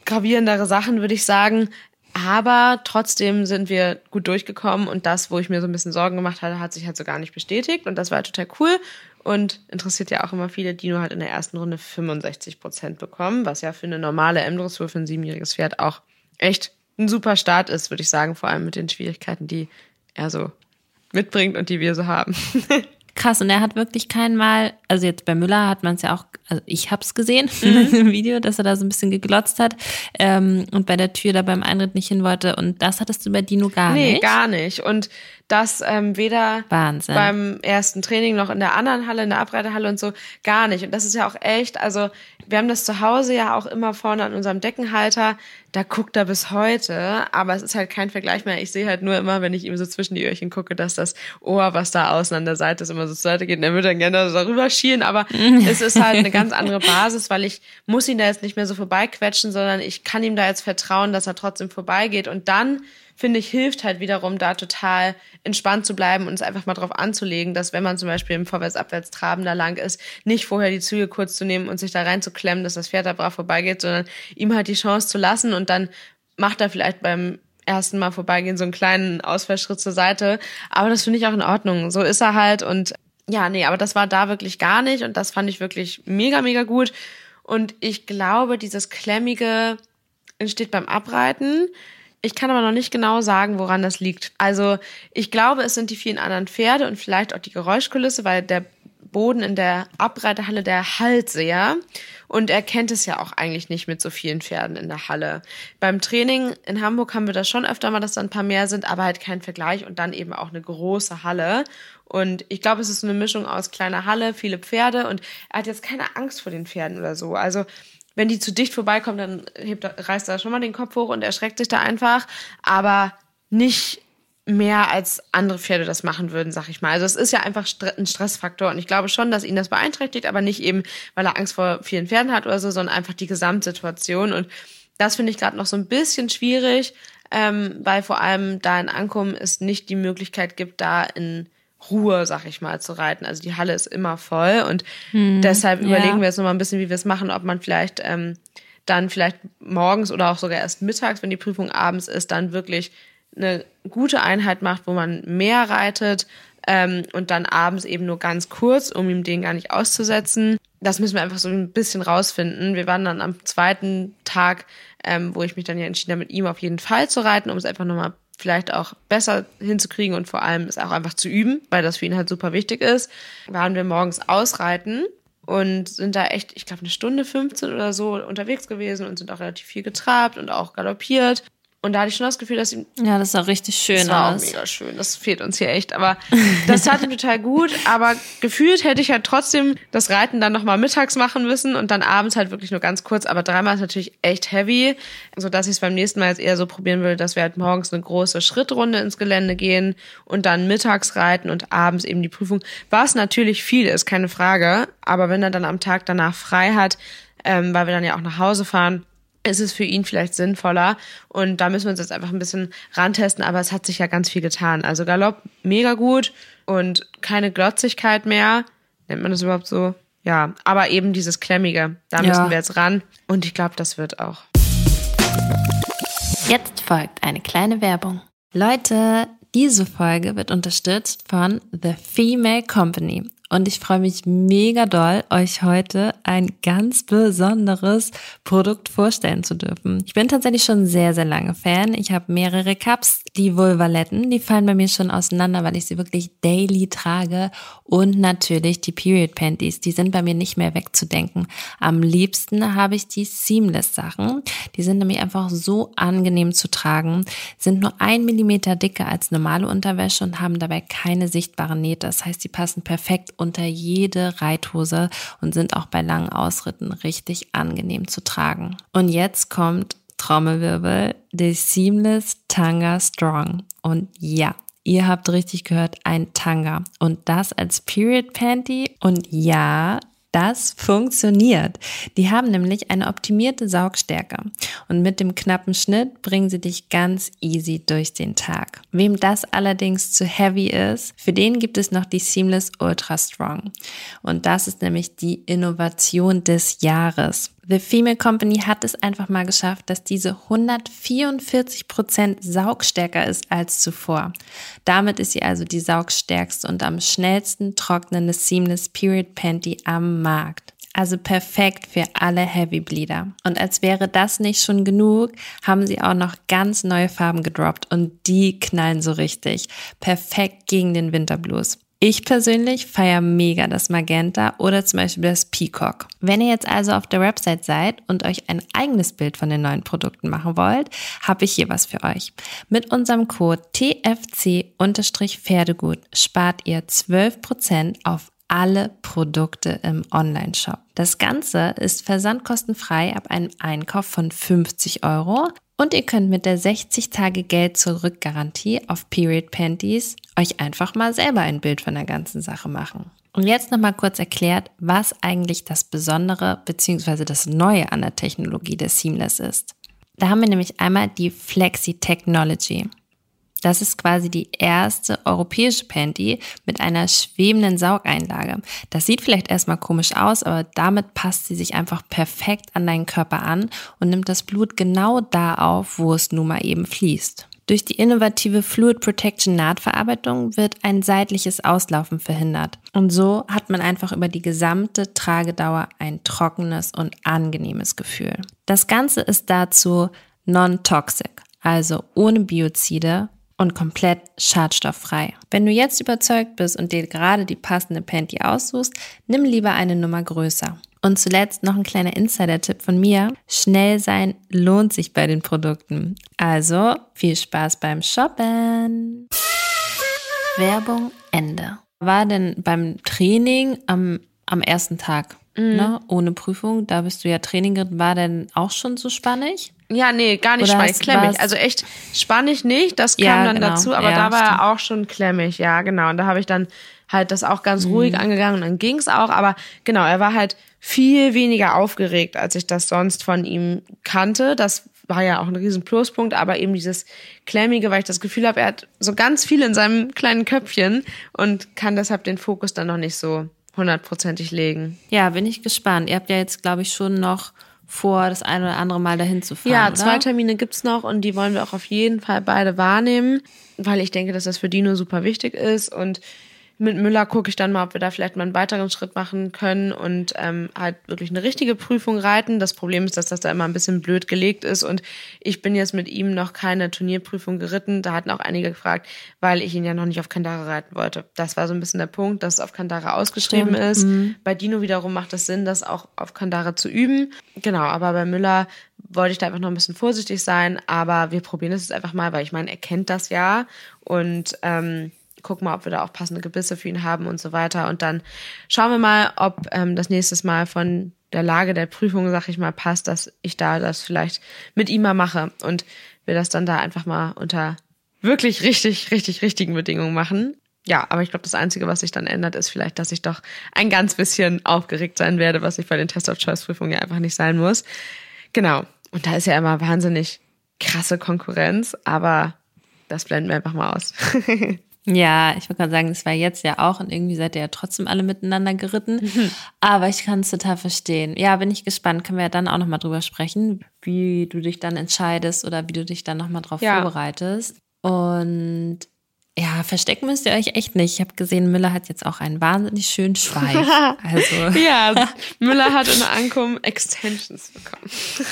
gravierendere Sachen, würde ich sagen. Aber trotzdem sind wir gut durchgekommen und das, wo ich mir so ein bisschen Sorgen gemacht hatte, hat sich halt so gar nicht bestätigt und das war total cool und interessiert ja auch immer viele. Dino hat in der ersten Runde 65 Prozent bekommen, was ja für eine normale M-Dressur für ein siebenjähriges Pferd auch echt ein super Start ist, würde ich sagen, vor allem mit den Schwierigkeiten, die er so mitbringt und die wir so haben. Krass, und er hat wirklich kein Mal, also jetzt bei Müller hat man es ja auch, also ich habe es gesehen mhm. im Video, dass er da so ein bisschen geglotzt hat ähm, und bei der Tür da beim Einritt nicht hin wollte. Und das hattest du bei Dino gar nee, nicht. Nee, gar nicht. Und das ähm, weder Wahnsinn. beim ersten Training noch in der anderen Halle, in der Abreiterhalle und so, gar nicht. Und das ist ja auch echt, also wir haben das zu Hause ja auch immer vorne an unserem Deckenhalter, da guckt er bis heute, aber es ist halt kein Vergleich mehr. Ich sehe halt nur immer, wenn ich ihm so zwischen die Öhrchen gucke, dass das Ohr, was da außen an der Seite ist, immer so zur Seite geht. Und er würde dann gerne darüber schielen, aber es ist halt eine ganz andere Basis, weil ich muss ihn da jetzt nicht mehr so vorbeiquetschen, sondern ich kann ihm da jetzt vertrauen, dass er trotzdem vorbeigeht. Und dann finde ich, hilft halt wiederum da total entspannt zu bleiben und es einfach mal drauf anzulegen, dass wenn man zum Beispiel im Vorwärts-Abwärts-Traben da lang ist, nicht vorher die Züge kurz zu nehmen und sich da reinzuklemmen, dass das Pferd da brav vorbeigeht, sondern ihm halt die Chance zu lassen und dann macht er vielleicht beim ersten Mal vorbeigehen so einen kleinen Ausfallschritt zur Seite. Aber das finde ich auch in Ordnung. So ist er halt und ja, nee, aber das war da wirklich gar nicht und das fand ich wirklich mega, mega gut. Und ich glaube, dieses Klemmige entsteht beim Abreiten. Ich kann aber noch nicht genau sagen, woran das liegt. Also ich glaube, es sind die vielen anderen Pferde und vielleicht auch die Geräuschkulisse, weil der Boden in der Abreiterhalle, der halt sehr. Und er kennt es ja auch eigentlich nicht mit so vielen Pferden in der Halle. Beim Training in Hamburg haben wir das schon öfter mal, dass da ein paar mehr sind, aber halt kein Vergleich und dann eben auch eine große Halle. Und ich glaube, es ist eine Mischung aus kleiner Halle, viele Pferde und er hat jetzt keine Angst vor den Pferden oder so. Also wenn die zu dicht vorbeikommen, dann hebt, reißt er schon mal den Kopf hoch und erschreckt sich da einfach. Aber nicht mehr als andere Pferde das machen würden, sag ich mal. Also es ist ja einfach ein Stressfaktor und ich glaube schon, dass ihn das beeinträchtigt, aber nicht eben, weil er Angst vor vielen Pferden hat oder so, sondern einfach die Gesamtsituation und das finde ich gerade noch so ein bisschen schwierig, ähm, weil vor allem da in Ankommen es nicht die Möglichkeit gibt, da in Ruhe, sag ich mal, zu reiten. Also die Halle ist immer voll und hm, deshalb ja. überlegen wir jetzt noch mal ein bisschen, wie wir es machen, ob man vielleicht ähm, dann vielleicht morgens oder auch sogar erst mittags, wenn die Prüfung abends ist, dann wirklich eine gute Einheit macht, wo man mehr reitet ähm, und dann abends eben nur ganz kurz, um ihm den gar nicht auszusetzen. Das müssen wir einfach so ein bisschen rausfinden. Wir waren dann am zweiten Tag, ähm, wo ich mich dann ja entschieden habe, mit ihm auf jeden Fall zu reiten, um es einfach nochmal vielleicht auch besser hinzukriegen und vor allem es auch einfach zu üben, weil das für ihn halt super wichtig ist, waren wir morgens ausreiten und sind da echt, ich glaube, eine Stunde 15 oder so unterwegs gewesen und sind auch relativ viel getrabt und auch galoppiert. Und da hatte ich schon das Gefühl, dass ihm. Ja, das sah richtig schön das war aus. Auch mega schön. Das fehlt uns hier echt. Aber das tat ihm total gut. Aber gefühlt hätte ich halt trotzdem das Reiten dann nochmal mittags machen müssen und dann abends halt wirklich nur ganz kurz. Aber dreimal ist natürlich echt heavy. So dass ich es beim nächsten Mal jetzt eher so probieren will, dass wir halt morgens eine große Schrittrunde ins Gelände gehen und dann mittags reiten und abends eben die Prüfung. Was natürlich viel ist, keine Frage. Aber wenn er dann am Tag danach frei hat, ähm, weil wir dann ja auch nach Hause fahren, ist es für ihn vielleicht sinnvoller. Und da müssen wir uns jetzt einfach ein bisschen rantesten, aber es hat sich ja ganz viel getan. Also Galopp mega gut und keine Glotzigkeit mehr. Nennt man das überhaupt so? Ja, aber eben dieses Klemmige. Da müssen ja. wir jetzt ran. Und ich glaube, das wird auch. Jetzt folgt eine kleine Werbung. Leute, diese Folge wird unterstützt von The Female Company. Und ich freue mich mega doll, euch heute ein ganz besonderes Produkt vorstellen zu dürfen. Ich bin tatsächlich schon sehr, sehr lange Fan. Ich habe mehrere Cups. Die Vulvaletten, die fallen bei mir schon auseinander, weil ich sie wirklich daily trage. Und natürlich die Period Panties, die sind bei mir nicht mehr wegzudenken. Am liebsten habe ich die Seamless Sachen. Die sind nämlich einfach so angenehm zu tragen, sind nur ein Millimeter dicker als normale Unterwäsche und haben dabei keine sichtbaren Nähte. Das heißt, die passen perfekt unter jede Reithose und sind auch bei langen Ausritten richtig angenehm zu tragen. Und jetzt kommt Trommelwirbel, der Seamless Tanga Strong. Und ja, Ihr habt richtig gehört, ein Tanga. Und das als Period Panty. Und ja, das funktioniert. Die haben nämlich eine optimierte Saugstärke und mit dem knappen Schnitt bringen sie dich ganz easy durch den Tag. Wem das allerdings zu heavy ist, für den gibt es noch die Seamless Ultra Strong. Und das ist nämlich die Innovation des Jahres. The Female Company hat es einfach mal geschafft, dass diese 144 Prozent saugstärker ist als zuvor. Damit ist sie also die saugstärkste und am schnellsten trocknende Seamless Period Panty am Markt. Also perfekt für alle Heavy Bleeder. Und als wäre das nicht schon genug, haben sie auch noch ganz neue Farben gedroppt und die knallen so richtig. Perfekt gegen den Winterblues. Ich persönlich feiere mega das Magenta oder zum Beispiel das Peacock. Wenn ihr jetzt also auf der Website seid und euch ein eigenes Bild von den neuen Produkten machen wollt, habe ich hier was für euch. Mit unserem Code TFC-Pferdegut spart ihr 12% auf alle Produkte im Online-Shop. Das Ganze ist versandkostenfrei ab einem Einkauf von 50 Euro und ihr könnt mit der 60 Tage Geld zurück Garantie auf Period Panties euch einfach mal selber ein Bild von der ganzen Sache machen. Und jetzt nochmal kurz erklärt, was eigentlich das Besondere bzw. das Neue an der Technologie des Seamless ist. Da haben wir nämlich einmal die Flexi Technology. Das ist quasi die erste europäische Panty mit einer schwebenden Saugeinlage. Das sieht vielleicht erstmal komisch aus, aber damit passt sie sich einfach perfekt an deinen Körper an und nimmt das Blut genau da auf, wo es nun mal eben fließt. Durch die innovative Fluid Protection Nahtverarbeitung wird ein seitliches Auslaufen verhindert. Und so hat man einfach über die gesamte Tragedauer ein trockenes und angenehmes Gefühl. Das Ganze ist dazu non-toxic, also ohne Biozide und komplett schadstofffrei. Wenn du jetzt überzeugt bist und dir gerade die passende Panty aussuchst, nimm lieber eine Nummer größer. Und zuletzt noch ein kleiner Insider-Tipp von mir. Schnell sein lohnt sich bei den Produkten. Also viel Spaß beim Shoppen. Werbung Ende. War denn beim Training am, am ersten Tag, mhm. ne, ohne Prüfung, da bist du ja Training, war denn auch schon so spannig? Ja, nee, gar nicht spannend, klemmig. Also echt spannig nicht, das kam ja, dann genau. dazu, aber ja, da war er auch schon klemmig, ja, genau. Und da habe ich dann halt das auch ganz mhm. ruhig angegangen und dann ging's auch, aber genau, er war halt viel weniger aufgeregt, als ich das sonst von ihm kannte. Das war ja auch ein riesen Pluspunkt, aber eben dieses Klemmige, weil ich das Gefühl habe, er hat so ganz viel in seinem kleinen Köpfchen und kann deshalb den Fokus dann noch nicht so hundertprozentig legen. Ja, bin ich gespannt. Ihr habt ja jetzt, glaube ich, schon noch vor, das eine oder andere Mal dahin zu fahren. Ja, oder? zwei Termine gibt's noch und die wollen wir auch auf jeden Fall beide wahrnehmen, weil ich denke, dass das für Dino super wichtig ist und mit Müller gucke ich dann mal, ob wir da vielleicht mal einen weiteren Schritt machen können und ähm, halt wirklich eine richtige Prüfung reiten. Das Problem ist, dass das da immer ein bisschen blöd gelegt ist und ich bin jetzt mit ihm noch keine Turnierprüfung geritten. Da hatten auch einige gefragt, weil ich ihn ja noch nicht auf Kandare reiten wollte. Das war so ein bisschen der Punkt, dass es auf Kandare ausgeschrieben Stimmt. ist. Mhm. Bei Dino wiederum macht es Sinn, das auch auf Kandare zu üben. Genau, aber bei Müller wollte ich da einfach noch ein bisschen vorsichtig sein, aber wir probieren es jetzt einfach mal, weil ich meine, er kennt das ja und ähm, gucken mal, ob wir da auch passende Gebisse für ihn haben und so weiter. Und dann schauen wir mal, ob ähm, das nächstes Mal von der Lage der Prüfung, sag ich mal, passt, dass ich da das vielleicht mit ihm mal mache und wir das dann da einfach mal unter wirklich richtig, richtig, richtigen Bedingungen machen. Ja, aber ich glaube, das Einzige, was sich dann ändert, ist vielleicht, dass ich doch ein ganz bisschen aufgeregt sein werde, was ich bei den Test-of-Choice-Prüfungen ja einfach nicht sein muss. Genau. Und da ist ja immer wahnsinnig krasse Konkurrenz, aber das blenden wir einfach mal aus. Ja, ich würde gerade sagen, das war jetzt ja auch und irgendwie seid ihr ja trotzdem alle miteinander geritten. Mhm. Aber ich kann es total verstehen. Ja, bin ich gespannt. Können wir ja dann auch nochmal drüber sprechen, wie du dich dann entscheidest oder wie du dich dann nochmal drauf Ja. vorbereitest. Und ja, verstecken müsst ihr euch echt nicht. Ich habe gesehen, Müller hat jetzt auch einen wahnsinnig schönen Schweif. Also ja, Müller hat in Ankum Extensions bekommen.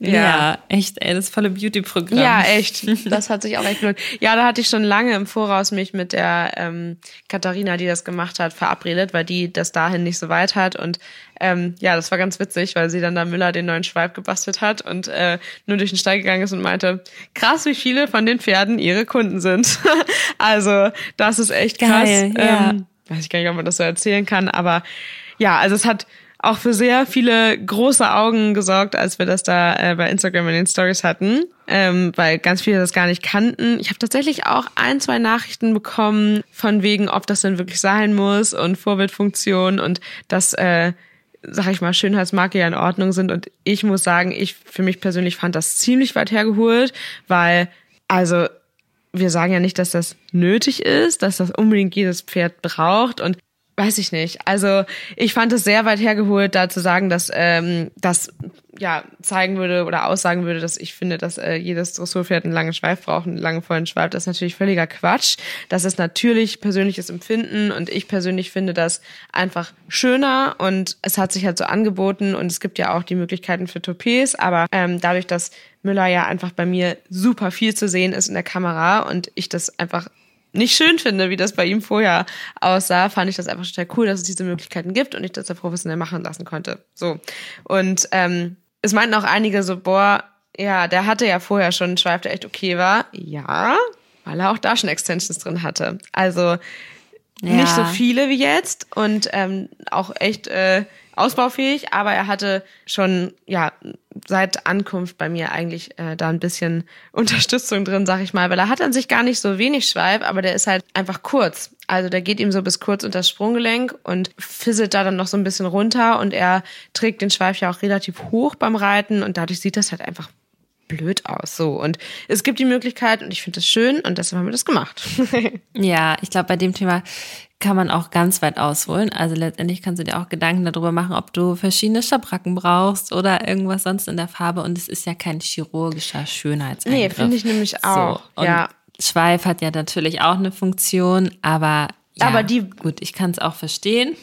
ja. echt, ey, das volle Beauty-Programm. Ja, echt. Das hat sich auch echt gelohnt. Ja, da hatte ich schon lange im Voraus mich mit der ähm, Katharina, die das gemacht hat, verabredet, weil die das dahin nicht so weit hat. Und ähm, ja, das war ganz witzig, weil sie dann da Müller den neuen Schweif gebastelt hat und äh, nur durch den Stall gegangen ist und meinte, krass, wie viele von den Pferden ihre Kunden sind. also, das ist echt krass. Geil, ja. ähm, weiß ich gar nicht, ob man das so erzählen kann, aber ja, also es hat auch für sehr viele große Augen gesorgt, als wir das da äh, bei Instagram in den Stories hatten, ähm, weil ganz viele das gar nicht kannten. Ich habe tatsächlich auch ein, zwei Nachrichten bekommen von wegen, ob das denn wirklich sein muss und Vorbildfunktion und das äh, sag ich mal, Schönheitsmarke ja in Ordnung sind. Und ich muss sagen, ich für mich persönlich fand das ziemlich weit hergeholt, weil, also, wir sagen ja nicht, dass das nötig ist, dass das unbedingt jedes Pferd braucht und weiß ich nicht. Also ich fand es sehr weit hergeholt, da zu sagen, dass ähm, das ja zeigen würde oder aussagen würde, dass ich finde, dass äh, jedes Dressurpferd einen langen Schweif braucht, einen langen vollen Schweif. Das ist natürlich völliger Quatsch. Das ist natürlich persönliches Empfinden und ich persönlich finde das einfach schöner und es hat sich halt so angeboten und es gibt ja auch die Möglichkeiten für Toupets, aber ähm, dadurch, dass Müller ja einfach bei mir super viel zu sehen ist in der Kamera und ich das einfach nicht schön finde, wie das bei ihm vorher aussah, fand ich das einfach total cool, dass es diese Möglichkeiten gibt und ich das ja professionell machen lassen konnte. So. Und ähm, es meinten auch einige so, boah, ja, der hatte ja vorher schon einen Schweif, der echt okay war. Ja, weil er auch da schon Extensions drin hatte. Also Ja. nicht so viele wie jetzt und ähm, auch echt äh, ausbaufähig, aber er hatte schon ja seit Ankunft bei mir eigentlich äh, da ein bisschen Unterstützung drin, sag ich mal, weil er hat an sich gar nicht so wenig Schweif, aber der ist halt einfach kurz. Also der geht ihm so bis kurz unter das Sprunggelenk und fisselt da dann noch so ein bisschen runter und er trägt den Schweif ja auch relativ hoch beim Reiten und dadurch sieht das halt einfach blöd aus. So und es gibt die Möglichkeit und ich finde das schön und deshalb haben wir das gemacht. Ja, ich glaube, bei dem Thema kann man auch ganz weit ausholen. Also letztendlich kannst du dir auch Gedanken darüber machen, ob du verschiedene Schabracken brauchst oder irgendwas sonst in der Farbe. Und es ist ja kein chirurgischer Schönheitseingriff. Nee, finde ich nämlich auch. So. Ja. Schweif hat ja natürlich auch eine Funktion, aber ja, Aber die- gut, ich kann es auch verstehen.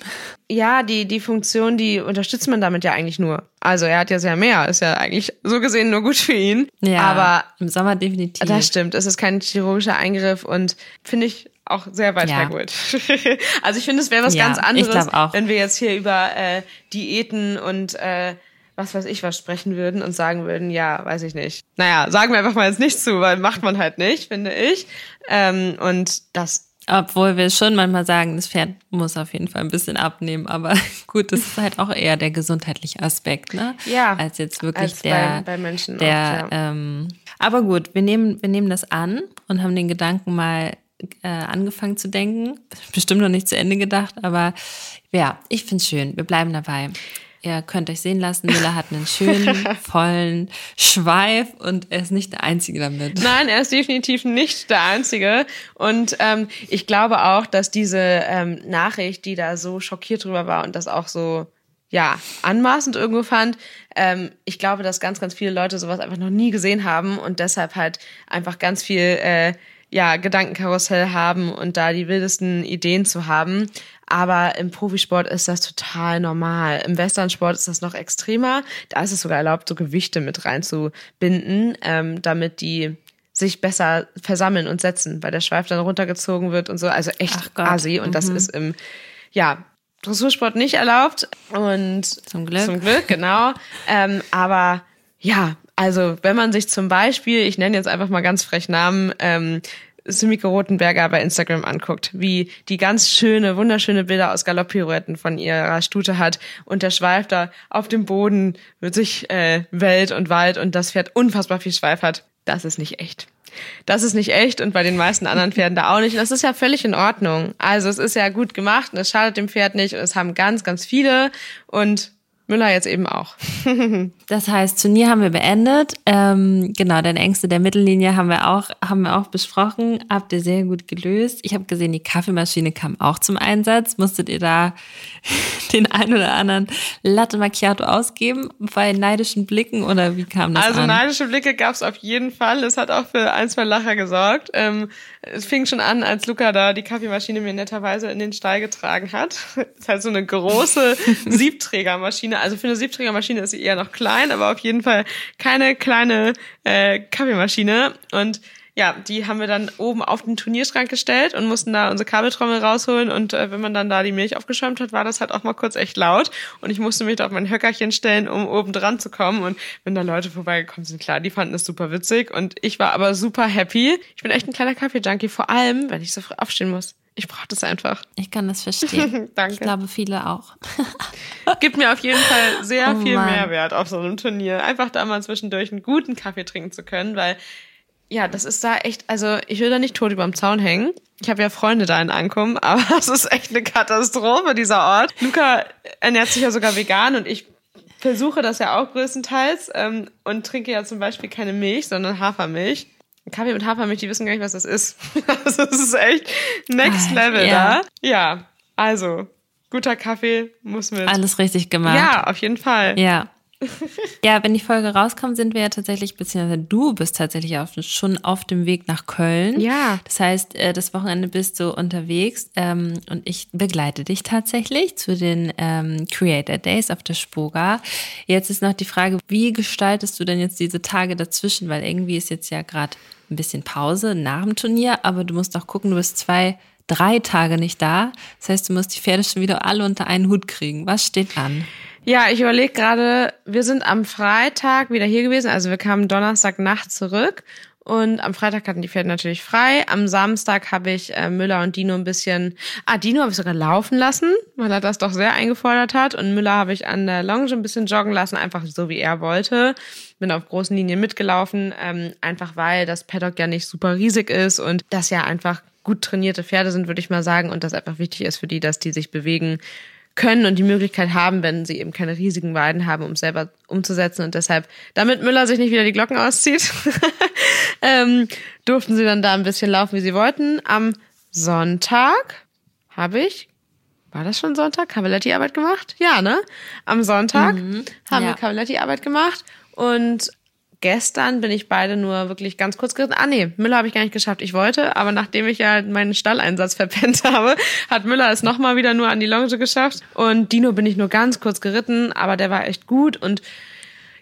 Ja, die, die Funktion, die unterstützt man damit ja eigentlich nur. Also er hat ja sehr mehr, ist ja eigentlich so gesehen nur gut für ihn. Ja, Aber im Sommer definitiv. das stimmt, es ist kein chirurgischer Eingriff und finde ich auch sehr weit Ja. hergeholt. also ich finde, es wäre was Ja, ganz anderes, wenn wir jetzt hier über äh, Diäten und äh, was weiß ich was sprechen würden und sagen würden, ja, weiß ich nicht. Naja, sagen wir einfach mal jetzt nicht zu, weil macht man halt nicht, finde ich. Ähm, und das Obwohl wir schon manchmal sagen, das Pferd muss auf jeden Fall ein bisschen abnehmen. Aber gut, das ist halt auch eher der gesundheitliche Aspekt, ne? Ja, Als jetzt wirklich als der, bei- bei Menschen der, oft, ja. ähm, aber gut, wir nehmen, wir nehmen das an und haben den Gedanken mal äh, angefangen zu denken. Bestimmt noch nicht zu Ende gedacht, aber ja, ich find's schön. Wir bleiben dabei. Ihr könnt euch sehen lassen, Miller hat einen schönen, vollen Schweif und er ist nicht der Einzige damit. Nein, er ist definitiv nicht der Einzige. Und ähm, ich glaube auch, dass diese ähm, Nachricht, die da so schockiert drüber war und das auch so ja, anmaßend irgendwo fand. Ähm, ich glaube, dass ganz, ganz viele Leute sowas einfach noch nie gesehen haben und deshalb halt einfach ganz viel äh, ja, Gedankenkarussell haben und da die wildesten Ideen zu haben. Aber im Profisport ist das total normal. Im Westernsport ist das noch extremer. Da ist es sogar erlaubt, so Gewichte mit reinzubinden, ähm, damit die sich besser versammeln und setzen, weil der Schweif dann runtergezogen wird und so. Also echt asi. Und mhm. das ist im, ja, Dressursport nicht erlaubt. Und zum Glück. Zum Glück, genau. ähm, aber ja, also wenn man sich zum Beispiel, ich nenne jetzt einfach mal ganz frech Namen, ähm, Sumike Rotenberger bei Instagram anguckt, wie die ganz schöne, wunderschöne Bilder aus Galopppirouetten von ihrer Stute hat und der Schweif da auf dem Boden mit sich äh, Welt und Wald und das Pferd unfassbar viel Schweif hat. Das ist nicht echt. Das ist nicht echt und bei den meisten anderen Pferden da auch nicht. Und das ist ja völlig in Ordnung. Also es ist ja gut gemacht und es schadet dem Pferd nicht und es haben ganz, ganz viele und Müller jetzt eben auch. das heißt, Turnier haben wir beendet. Ähm, genau, deine Ängste der Mittellinie haben wir auch, haben wir auch besprochen. Habt ihr sehr gut gelöst. Ich habe gesehen, die Kaffeemaschine kam auch zum Einsatz. Musstet ihr da den ein oder anderen Latte Macchiato ausgeben bei neidischen Blicken oder wie kam das Also an? neidische Blicke gab es auf jeden Fall. Es hat auch für ein, zwei Lacher gesorgt. Ähm, es fing schon an, als Luca da die Kaffeemaschine mir netterweise in den Stall getragen hat. Das ist halt so eine große Siebträgermaschine. Also für eine Siebträgermaschine ist sie eher noch klein, aber auf jeden Fall keine kleine äh, Kaffeemaschine. Und ja, die haben wir dann oben auf den Turnierschrank gestellt und mussten da unsere Kabeltrommel rausholen. Und äh, wenn man dann da die Milch aufgeschäumt hat, war das halt auch mal kurz echt laut. Und ich musste mich da auf mein Höckerchen stellen, um oben dran zu kommen. Und wenn da Leute vorbeigekommen sind, klar, die fanden es super witzig. Und ich war aber super happy. Ich bin echt ein kleiner Kaffee-Junkie, vor allem, wenn ich so früh aufstehen muss. Ich brauche das einfach. Ich kann das verstehen. Danke. Ich glaube, viele auch. Gibt mir auf jeden Fall sehr oh viel. Mehrwert auf so einem Turnier. Einfach da mal zwischendurch einen guten Kaffee trinken zu können, weil ja, das ist da echt, also ich will da nicht tot überm Zaun hängen. Ich habe ja Freunde da in Ankommen, aber es ist echt eine Katastrophe, dieser Ort. Luca ernährt sich ja sogar vegan und ich versuche das ja auch größtenteils ähm, und trinke ja zum Beispiel keine Milch, sondern Hafermilch. Kaffee mit Hafermilch, die wissen gar nicht, was das ist. also das ist echt next ah, level ja. da. Ja, also guter Kaffee muss mit. Alles richtig gemacht. Ja, auf jeden Fall. Ja ja, wenn die Folge rauskommt, sind wir ja tatsächlich, beziehungsweise du bist tatsächlich auf, schon auf dem Weg nach Köln. Ja. Das heißt, äh, das Wochenende bist du unterwegs ähm, und ich begleite dich tatsächlich zu den ähm, Creator Days auf der Spoga. Jetzt ist noch die Frage, wie gestaltest du denn jetzt diese Tage dazwischen? Weil irgendwie ist jetzt ja gerade ein bisschen Pause nach dem Turnier, aber du musst auch gucken, du bist zwei drei Tage nicht da. Das heißt, du musst die Pferde schon wieder alle unter einen Hut kriegen. Was steht an? Ja, ich überlege gerade, wir sind am Freitag wieder hier gewesen, also wir kamen Donnerstag Nacht zurück. Und am Freitag hatten die Pferde natürlich frei. Am Samstag habe ich äh, Müller und Dino ein bisschen, ah, Dino habe ich sogar laufen lassen, weil er das doch sehr eingefordert hat. Und Müller habe ich an der Longe ein bisschen joggen lassen, einfach so wie er wollte. Bin auf großen Linien mitgelaufen, ähm, einfach weil das Paddock ja nicht super riesig ist und das ja einfach gut trainierte Pferde sind, würde ich mal sagen, und das einfach wichtig ist für die, dass die sich bewegen können und die Möglichkeit haben, wenn sie eben keine riesigen Weiden haben, um selber umzusetzen. Und deshalb, damit Müller sich nicht wieder die Glocken auszieht, ähm, durften sie dann da ein bisschen laufen, wie sie wollten. Am Sonntag habe ich, war das schon Sonntag, Cavaletti-Arbeit gemacht? Ja, ne? Am Sonntag mhm, haben ja. wir Cavaletti-Arbeit gemacht und gestern bin ich beide nur wirklich ganz kurz geritten. Ah nee, Müller habe ich gar nicht geschafft. Ich wollte, aber nachdem ich ja meinen Stalleinsatz verpennt habe, hat Müller es nochmal wieder nur an die Longe geschafft. Und Dino bin ich nur ganz kurz geritten, aber der war echt gut und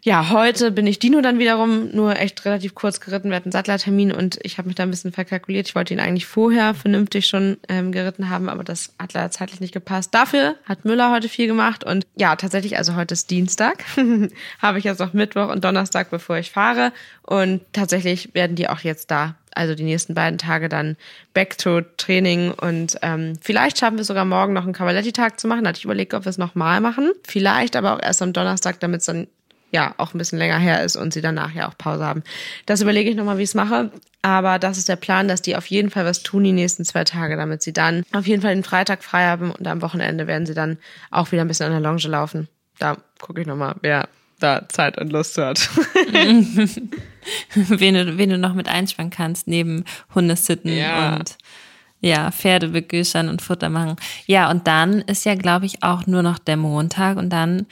ja, heute bin ich Dino dann wiederum nur echt relativ kurz geritten. Wir hatten einen Sattlertermin und ich habe mich da ein bisschen verkalkuliert. Ich wollte ihn eigentlich vorher vernünftig schon ähm, geritten haben, aber das hat leider zeitlich nicht gepasst. Dafür hat Müller heute viel gemacht und ja, tatsächlich, also heute ist Dienstag, habe ich jetzt noch Mittwoch und Donnerstag, bevor ich fahre und tatsächlich werden die auch jetzt da also die nächsten beiden Tage dann back to Training und ähm, vielleicht schaffen wir sogar morgen noch einen Cavaletti-Tag zu machen. Hatte ich überlegt, ob wir es nochmal machen. Vielleicht aber auch erst am Donnerstag, damit es dann ja auch ein bisschen länger her ist und sie danach ja auch Pause haben. Das überlege ich nochmal, wie ich es mache. Aber das ist der Plan, dass die auf jeden Fall was tun die nächsten zwei Tage, damit sie dann auf jeden Fall den Freitag frei haben und am Wochenende werden sie dann auch wieder ein bisschen an der Longe laufen. Da gucke ich nochmal, wer da Zeit und Lust hat. wen, du, wen du noch mit einspannen kannst, neben Hundesitten ja. und Ja, Pferde begüstern und Futter machen. Ja, und dann ist ja, glaube ich, auch nur noch der Montag und dann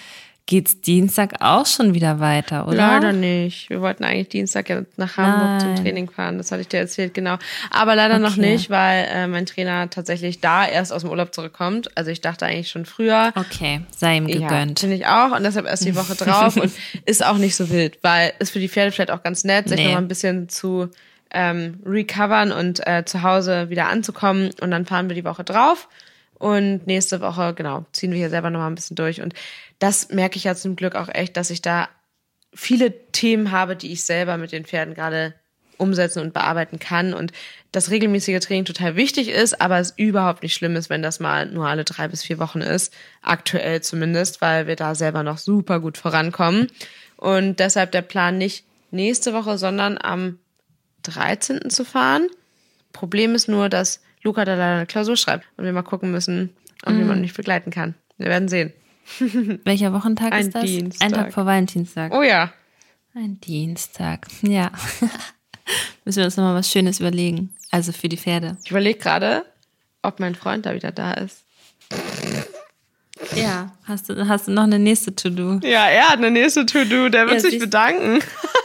geht's Dienstag auch schon wieder weiter, oder? Leider nicht. Wir wollten eigentlich Dienstag ja nach Hamburg Nein. zum Training fahren. Das hatte ich dir erzählt, genau. Aber leider noch Okay. nicht, weil äh, mein Trainer tatsächlich da erst aus dem Urlaub zurückkommt. Also ich dachte eigentlich schon früher. Okay, sei ihm Ja, gegönnt. finde ich auch. Und deshalb erst die Woche drauf. und ist auch nicht so wild, weil ist für die Pferde vielleicht auch ganz nett, sich Nee. noch mal ein bisschen zu ähm, recovern und äh, zu Hause wieder anzukommen. Und dann fahren wir die Woche drauf. Und nächste Woche, genau, ziehen wir hier selber noch mal ein bisschen durch. Und das merke ich ja zum Glück auch echt, dass ich da viele Themen habe, die ich selber mit den Pferden gerade umsetzen und bearbeiten kann und das regelmäßige Training total wichtig ist, aber es überhaupt nicht schlimm ist, wenn das mal nur alle drei bis vier Wochen ist, aktuell zumindest, weil wir da selber noch super gut vorankommen und deshalb der Plan nicht nächste Woche, sondern am 13. zu fahren. Problem ist nur, dass Luca da leider eine Klausur schreibt und wir mal gucken müssen, ob jemand nicht begleiten kann. Wir werden sehen. Welcher Wochentag Ein ist das? Dienstag. Ein Tag vor Valentinstag. Oh ja. Ein Dienstag. Ja. Müssen wir uns nochmal was Schönes überlegen. Also für die Pferde. Ich überlege gerade, ob mein Freund da wieder da ist. Ja. Hast du, hast du noch eine nächste To-Do? Ja, er hat eine nächste To-Do, der wird Ja, sich bedanken.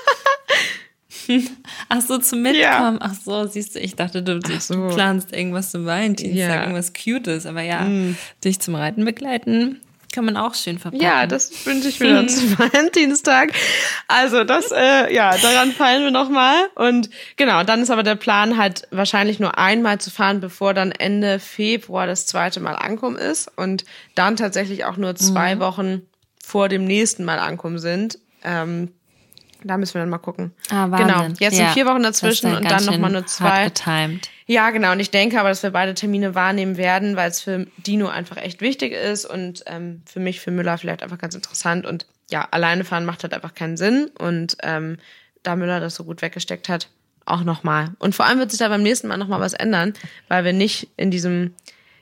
Ach so, zum Mitkommen. Ach so, siehst du, ich dachte, du, du so. planst irgendwas zum Valentinstag, Ja. irgendwas Cutes. Aber ja, dich zum Reiten begleiten kann man auch schön verpacken. Ja, das wünsche ich mir dann zum Valentinstag. Also das, äh, ja, daran fallen wir nochmal. Und genau, dann ist aber der Plan halt wahrscheinlich nur einmal zu fahren, bevor dann Ende Februar das zweite Mal Ankommen ist. Und dann tatsächlich auch nur zwei Wochen vor dem nächsten Mal Ankommen sind. Ähm, da müssen wir dann mal gucken. Ah, Wahnsinn. Genau, jetzt sind Ja. vier Wochen dazwischen ja und dann nochmal nur zwei. Ja, genau. Und ich denke aber, dass wir beide Termine wahrnehmen werden, weil es für Dino einfach echt wichtig ist und ähm, für mich, für Müller vielleicht einfach ganz interessant. Und ja, alleine fahren macht halt einfach keinen Sinn. Und ähm, da Müller das so gut weggesteckt hat, auch nochmal. Und vor allem wird sich da beim nächsten Mal nochmal was ändern, weil wir nicht in diesem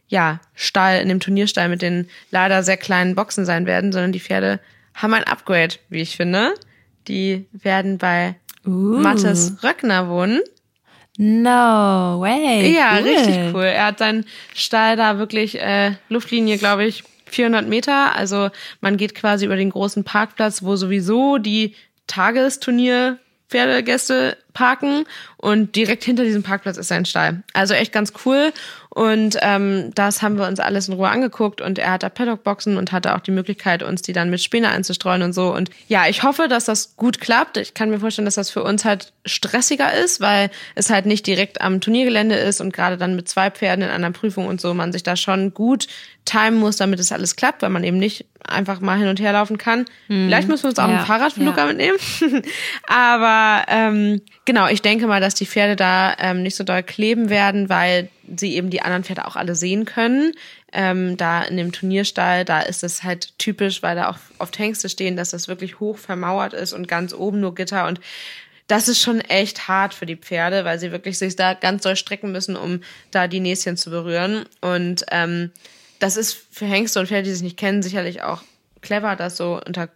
ja, Stall, in dem Turnierstall mit den leider sehr kleinen Boxen sein werden, sondern die Pferde haben ein Upgrade, wie ich finde. Die werden bei Uh. Mattes Röckner wohnen. No way. Ja, cool. richtig cool. Er hat seinen Stall da wirklich äh, Luftlinie, glaube ich, 400 Meter. Also man geht quasi über den großen Parkplatz, wo sowieso die Tagesturnier Pferdegäste parken und direkt hinter diesem Parkplatz ist sein Stall. Also echt ganz cool und ähm, das haben wir uns alles in Ruhe angeguckt und er hat da Paddockboxen und hatte auch die Möglichkeit, uns die dann mit Späne einzustreuen und so und ja, ich hoffe, dass das gut klappt. Ich kann mir vorstellen, dass das für uns halt stressiger ist, weil es halt nicht direkt am Turniergelände ist und gerade dann mit zwei Pferden in einer Prüfung und so man sich da schon gut timen muss, damit es alles klappt, weil man eben nicht einfach mal hin und her laufen kann. Vielleicht müssen wir uns auch Ja, ein Fahrrad für ja. Mitnehmen. Aber ähm, genau, ich denke mal, dass die Pferde da ähm, nicht so doll kleben werden, weil sie eben die anderen Pferde auch alle sehen können. Ähm, da in dem Turnierstall, da ist es halt typisch, weil da auch oft Hengste stehen, dass das wirklich hoch vermauert ist und ganz oben nur Gitter und das ist schon echt hart für die Pferde, weil sie wirklich sich da ganz doll strecken müssen, um da die Näschen zu berühren. Und ähm, das ist für Hengste und Pferde, die sich nicht kennen, sicherlich auch clever, das so unter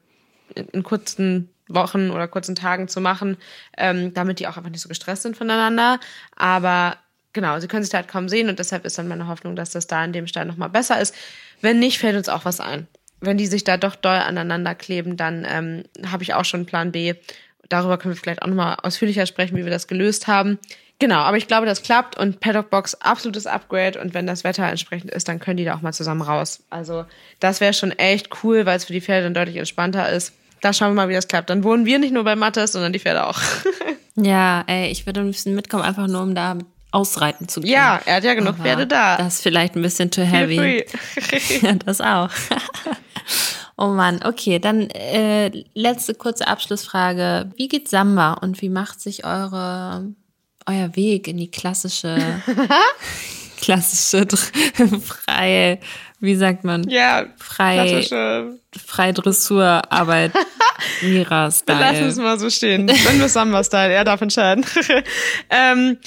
in, in kurzen Wochen oder kurzen Tagen zu machen, ähm, damit die auch einfach nicht so gestresst sind voneinander. Aber genau, sie können sich da halt kaum sehen und deshalb ist dann meine Hoffnung, dass das da in dem Stall nochmal besser ist. Wenn nicht, fällt uns auch was ein. Wenn die sich da doch doll aneinander kleben, dann ähm, habe ich auch schon Plan B. Darüber können wir vielleicht auch nochmal ausführlicher sprechen, wie wir das gelöst haben. Genau, aber ich glaube, das klappt und Paddockbox absolutes Upgrade und wenn das Wetter entsprechend ist, dann können die da auch mal zusammen raus. Also das wäre schon echt cool, weil es für die Pferde dann deutlich entspannter ist. Da schauen wir mal, wie das klappt. Dann wohnen wir nicht nur bei Mattes, sondern die Pferde auch. Ja, ey, ich würde ein bisschen mitkommen, einfach nur um da ausreiten zu können. ja, er hat ja genug Aber Pferde da. Das ist vielleicht ein bisschen too heavy. Ja, das auch. oh Mann, okay, dann äh, letzte kurze Abschlussfrage. Wie geht Samba und wie macht sich eure euer Weg in die klassische klassische freie, wie sagt man? ja, Frei, klassische. frei Dressurarbeit Mira Lass es mal so stehen. Wenn wir Samba-Style, er darf entscheiden. ähm,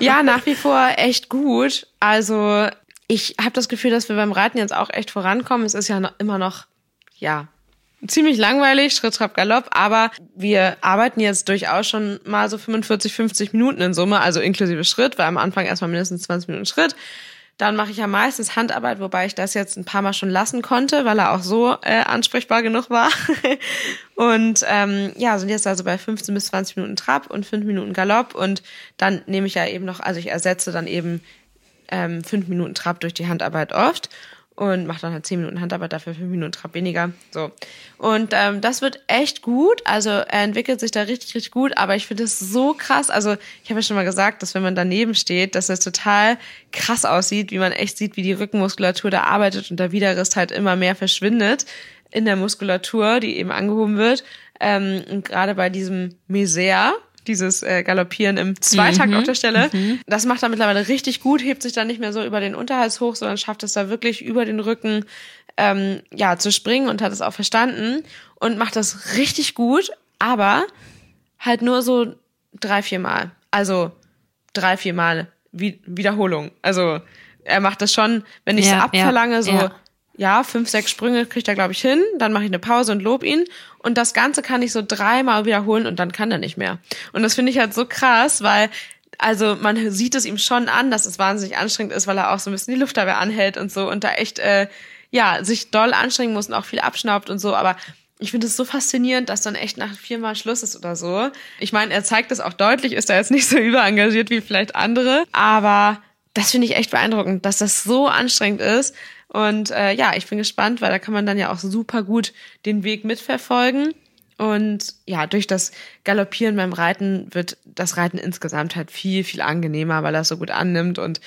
ja, nach wie vor echt gut. Also ich habe das Gefühl, dass wir beim Reiten jetzt auch echt vorankommen. Es ist ja noch, immer noch, ja, ziemlich langweilig, Schritt, Trab, Galopp, aber wir arbeiten jetzt durchaus schon mal so 45, 50 Minuten in Summe, also inklusive Schritt, weil am Anfang erstmal mindestens 20 Minuten Schritt. Dann mache ich ja meistens Handarbeit, wobei ich das jetzt ein paar Mal schon lassen konnte, weil er auch so äh, ansprechbar genug war. und ähm, ja, sind jetzt also bei 15 bis 20 Minuten Trab und 5 Minuten Galopp. Und dann nehme ich ja eben noch, also ich ersetze dann eben ähm, 5 Minuten Trab durch die Handarbeit oft und mache dann halt 10 Minuten Handarbeit, dafür 5 Minuten Trab weniger. So. Und ähm, das wird echt gut. Also er entwickelt sich da richtig, richtig gut, aber ich finde es so krass. Also ich habe ja schon mal gesagt, dass wenn man daneben steht, dass es total krass aussieht, wie man echt sieht, wie die Rückenmuskulatur da arbeitet und der Widerrist halt immer mehr verschwindet in der Muskulatur, die eben angehoben wird. Ähm, und gerade bei diesem Meser, dieses äh, Galoppieren im Zweitakt mhm, auf der Stelle. Mhm. Das macht er mittlerweile richtig gut, hebt sich dann nicht mehr so über den Unterhals hoch, sondern schafft es da wirklich über den Rücken ähm, ja zu springen und hat es auch verstanden und macht das richtig gut, aber halt nur so drei, vier Mal. Also drei, vier Mal Wiederholung. Also er macht das schon, wenn ich es ja, abverlange, ja, so ja ja, fünf, sechs Sprünge kriegt er, glaube ich, hin. Dann mache ich eine Pause und lob ihn. Und das Ganze kann ich so dreimal wiederholen und dann kann er nicht mehr. Und das finde ich halt so krass, weil also man sieht es ihm schon an, dass es wahnsinnig anstrengend ist, weil er auch so ein bisschen die Luft dabei anhält und so und da echt äh, ja sich doll anstrengen muss und auch viel abschnaubt und so. Aber ich finde es so faszinierend, dass dann echt nach viermal Schluss ist oder so. Ich meine, er zeigt es auch deutlich, ist er jetzt nicht so überengagiert wie vielleicht andere, aber das finde ich echt beeindruckend, dass das so anstrengend ist. Und äh, ja, ich bin gespannt, weil da kann man dann ja auch super gut den Weg mitverfolgen. Und ja, durch das Galoppieren beim Reiten wird das Reiten insgesamt halt viel, viel angenehmer, weil er es so gut annimmt. Und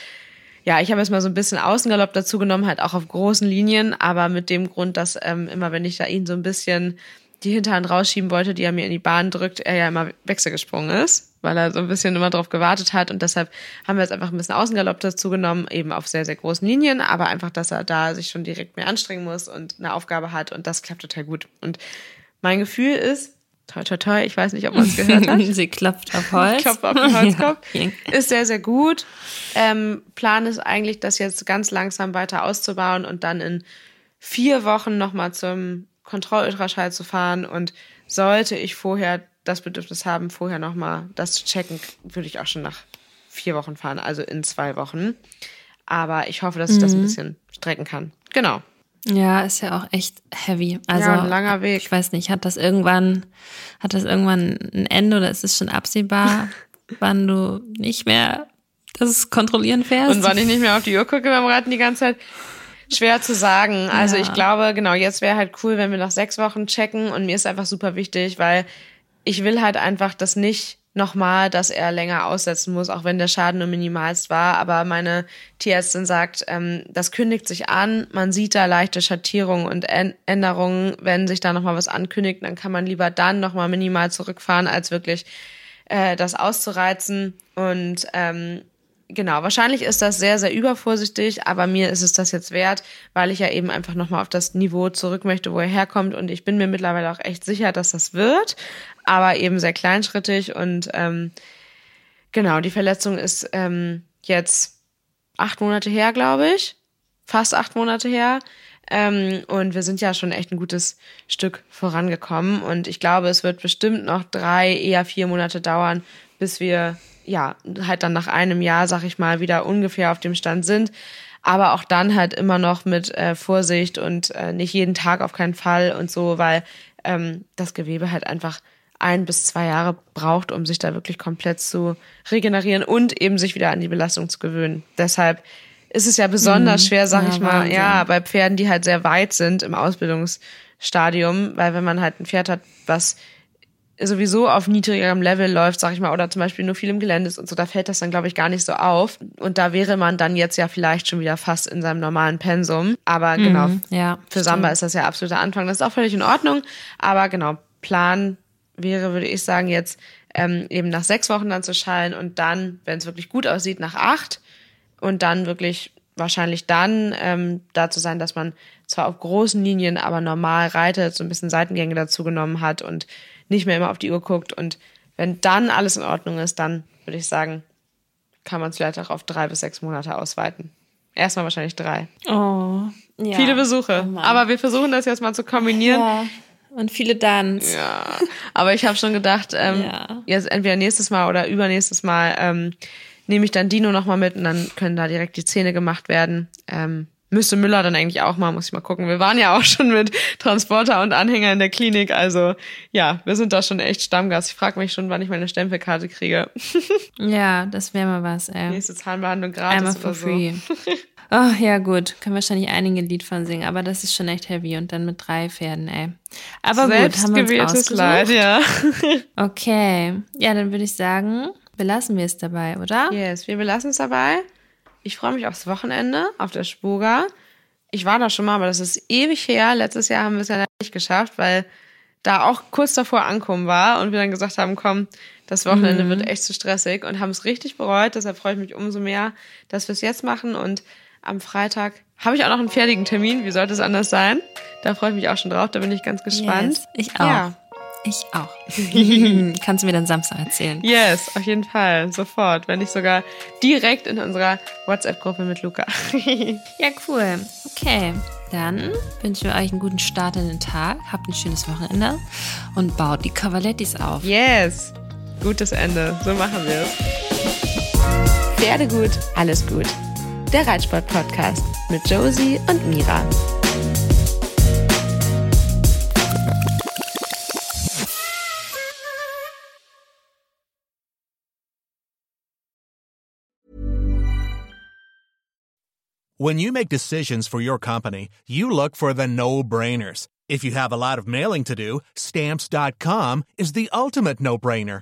ja, ich habe jetzt mal so ein bisschen Außengalopp dazu genommen, halt auch auf großen Linien, aber mit dem Grund, dass ähm, immer, wenn ich da ihn so ein bisschen die Hinterhand rausschieben wollte, die er mir in die Bahn drückt, er ja immer wechselgesprungen ist weil er so ein bisschen immer drauf gewartet hat. Und deshalb haben wir jetzt einfach ein bisschen Außengalopp dazu genommen, eben auf sehr, sehr großen Linien, aber einfach, dass er da sich schon direkt mehr anstrengen muss und eine Aufgabe hat. Und das klappt total gut. Und mein Gefühl ist, toi, toi, toi, ich weiß nicht, ob man es gehört hat. Sie klopft auf Holz. Klopft auf den Holzkopf. Ja. Ist sehr, sehr gut. Ähm, Plan ist eigentlich, das jetzt ganz langsam weiter auszubauen und dann in vier Wochen nochmal zum Kontrollultraschall zu fahren. Und sollte ich vorher das Bedürfnis haben, vorher nochmal das zu checken, würde ich auch schon nach vier Wochen fahren, also in zwei Wochen. Aber ich hoffe, dass ich mhm. das ein mhm. bisschen strecken kann. Genau. Ja, ist ja auch echt heavy. Also ja, ein langer Weg. Ich weiß nicht, hat das irgendwann, hat das irgendwann ein Ende oder ist es schon absehbar, wann du nicht mehr das kontrollieren fährst? Und wann ich nicht mehr auf die Uhr gucke beim Reiten die ganze Zeit? Schwer zu sagen. Also ja. ich glaube, genau, jetzt wäre halt cool, wenn wir nach sechs Wochen checken und mir ist einfach super wichtig, weil ich will halt einfach das nicht nochmal, dass er länger aussetzen muss, auch wenn der Schaden nur minimalst war. Aber meine Tierärztin sagt, ähm, das kündigt sich an, man sieht da leichte Schattierungen und Änderungen. Wenn sich da nochmal was ankündigt, dann kann man lieber dann nochmal minimal zurückfahren, als wirklich äh, das auszureizen. Und ähm, genau, wahrscheinlich ist das sehr, sehr übervorsichtig, aber mir ist es das jetzt wert, weil ich ja eben einfach nochmal auf das Niveau zurück möchte, wo er herkommt. Und ich bin mir mittlerweile auch echt sicher, dass das wird, aber eben sehr kleinschrittig. Und ähm, genau, die Verletzung ist ähm, jetzt acht Monate her, glaube ich. Fast acht Monate her. Ähm, und wir sind ja schon echt ein gutes Stück vorangekommen. Und ich glaube, es wird bestimmt noch drei, eher vier Monate dauern, bis wir ja, halt dann nach einem Jahr, sag ich mal, wieder ungefähr auf dem Stand sind. Aber auch dann halt immer noch mit äh, Vorsicht und äh, nicht jeden Tag auf keinen Fall und so, weil ähm, das Gewebe halt einfach ein bis zwei Jahre braucht, um sich da wirklich komplett zu regenerieren und eben sich wieder an die Belastung zu gewöhnen. Deshalb ist es ja besonders mhm. schwer, sag ja, ich mal, Wahnsinn. ja, bei Pferden, die halt sehr weit sind im Ausbildungsstadium, weil wenn man halt ein Pferd hat, was sowieso auf niedrigerem Level läuft, sag ich mal, oder zum Beispiel nur viel im Gelände ist und so, da fällt das dann, glaube ich, gar nicht so auf. Und da wäre man dann jetzt ja vielleicht schon wieder fast in seinem normalen Pensum. Aber mhm, genau, ja, für Samba ist das ja absoluter Anfang. Das ist auch völlig in Ordnung. Aber genau, Plan wäre, würde ich sagen, jetzt ähm, eben nach sechs Wochen dann zu schallen und dann, wenn es wirklich gut aussieht, nach acht und dann wirklich wahrscheinlich dann ähm, da zu sein, dass man zwar auf großen Linien, aber normal reitet, so ein bisschen Seitengänge dazu genommen hat und nicht mehr immer auf die Uhr guckt. Und wenn dann alles in Ordnung ist, dann würde ich sagen, kann man es vielleicht auch auf drei bis sechs Monate ausweiten. Erstmal wahrscheinlich drei. Oh, ja. Viele Besuche. Oh Aber wir versuchen das jetzt mal zu kombinieren. Ja. Und viele Dans. Ja, aber ich habe schon gedacht, ähm, Ja. jetzt entweder nächstes Mal oder übernächstes Mal ähm, nehme ich dann Dino nochmal mit und dann können da direkt die Zähne gemacht werden. Ähm, müsste Müller dann eigentlich auch mal, muss ich mal gucken. Wir waren ja auch schon mit Transporter und Anhänger in der Klinik, also ja, wir sind da schon echt Stammgast. Ich frage mich schon, wann ich meine Stempelkarte kriege. Ja, das wäre mal was, ey. Nächste Zahnbehandlung gratis Einmal for so. Oh, ja, gut. Können wahrscheinlich einige ein Lied von singen, aber das ist schon echt heavy und dann mit drei Pferden, ey. Aber gut, haben wir uns ausgesucht. Leid, ja. Okay. Ja, dann würde ich sagen, belassen wir es dabei, oder? Yes, wir belassen es dabei. Ich freue mich aufs Wochenende, auf der Spuga. Ich war da schon mal, aber das ist ewig her. Letztes Jahr haben wir es ja nicht geschafft, weil da auch kurz davor ankommen war und wir dann gesagt haben, komm, das Wochenende wird echt zu stressig und haben es richtig bereut. Deshalb freue ich mich umso mehr, dass wir es jetzt machen und am Freitag habe ich auch noch einen fertigen Termin. Wie sollte es anders sein? Da freue ich mich auch schon drauf. Da bin ich ganz gespannt. Yes, ich auch. Ja. Ich auch. Kannst du mir dann Samstag erzählen. Yes, auf jeden Fall. Sofort. Wenn nicht sogar direkt in unserer WhatsApp-Gruppe mit Luca. Ja, cool. Okay, dann wünschen wir euch einen guten Start in den Tag. Habt ein schönes Wochenende und baut die Cavalettis auf. yes. Gutes Ende. So machen wir es. Pferde gut, alles gut. Der Reitsport-Podcast mit Josie und Mira. When you make decisions for your company, you look for the no brainers. If you have a lot of mailing to do, stamps.com is the ultimate no brainer.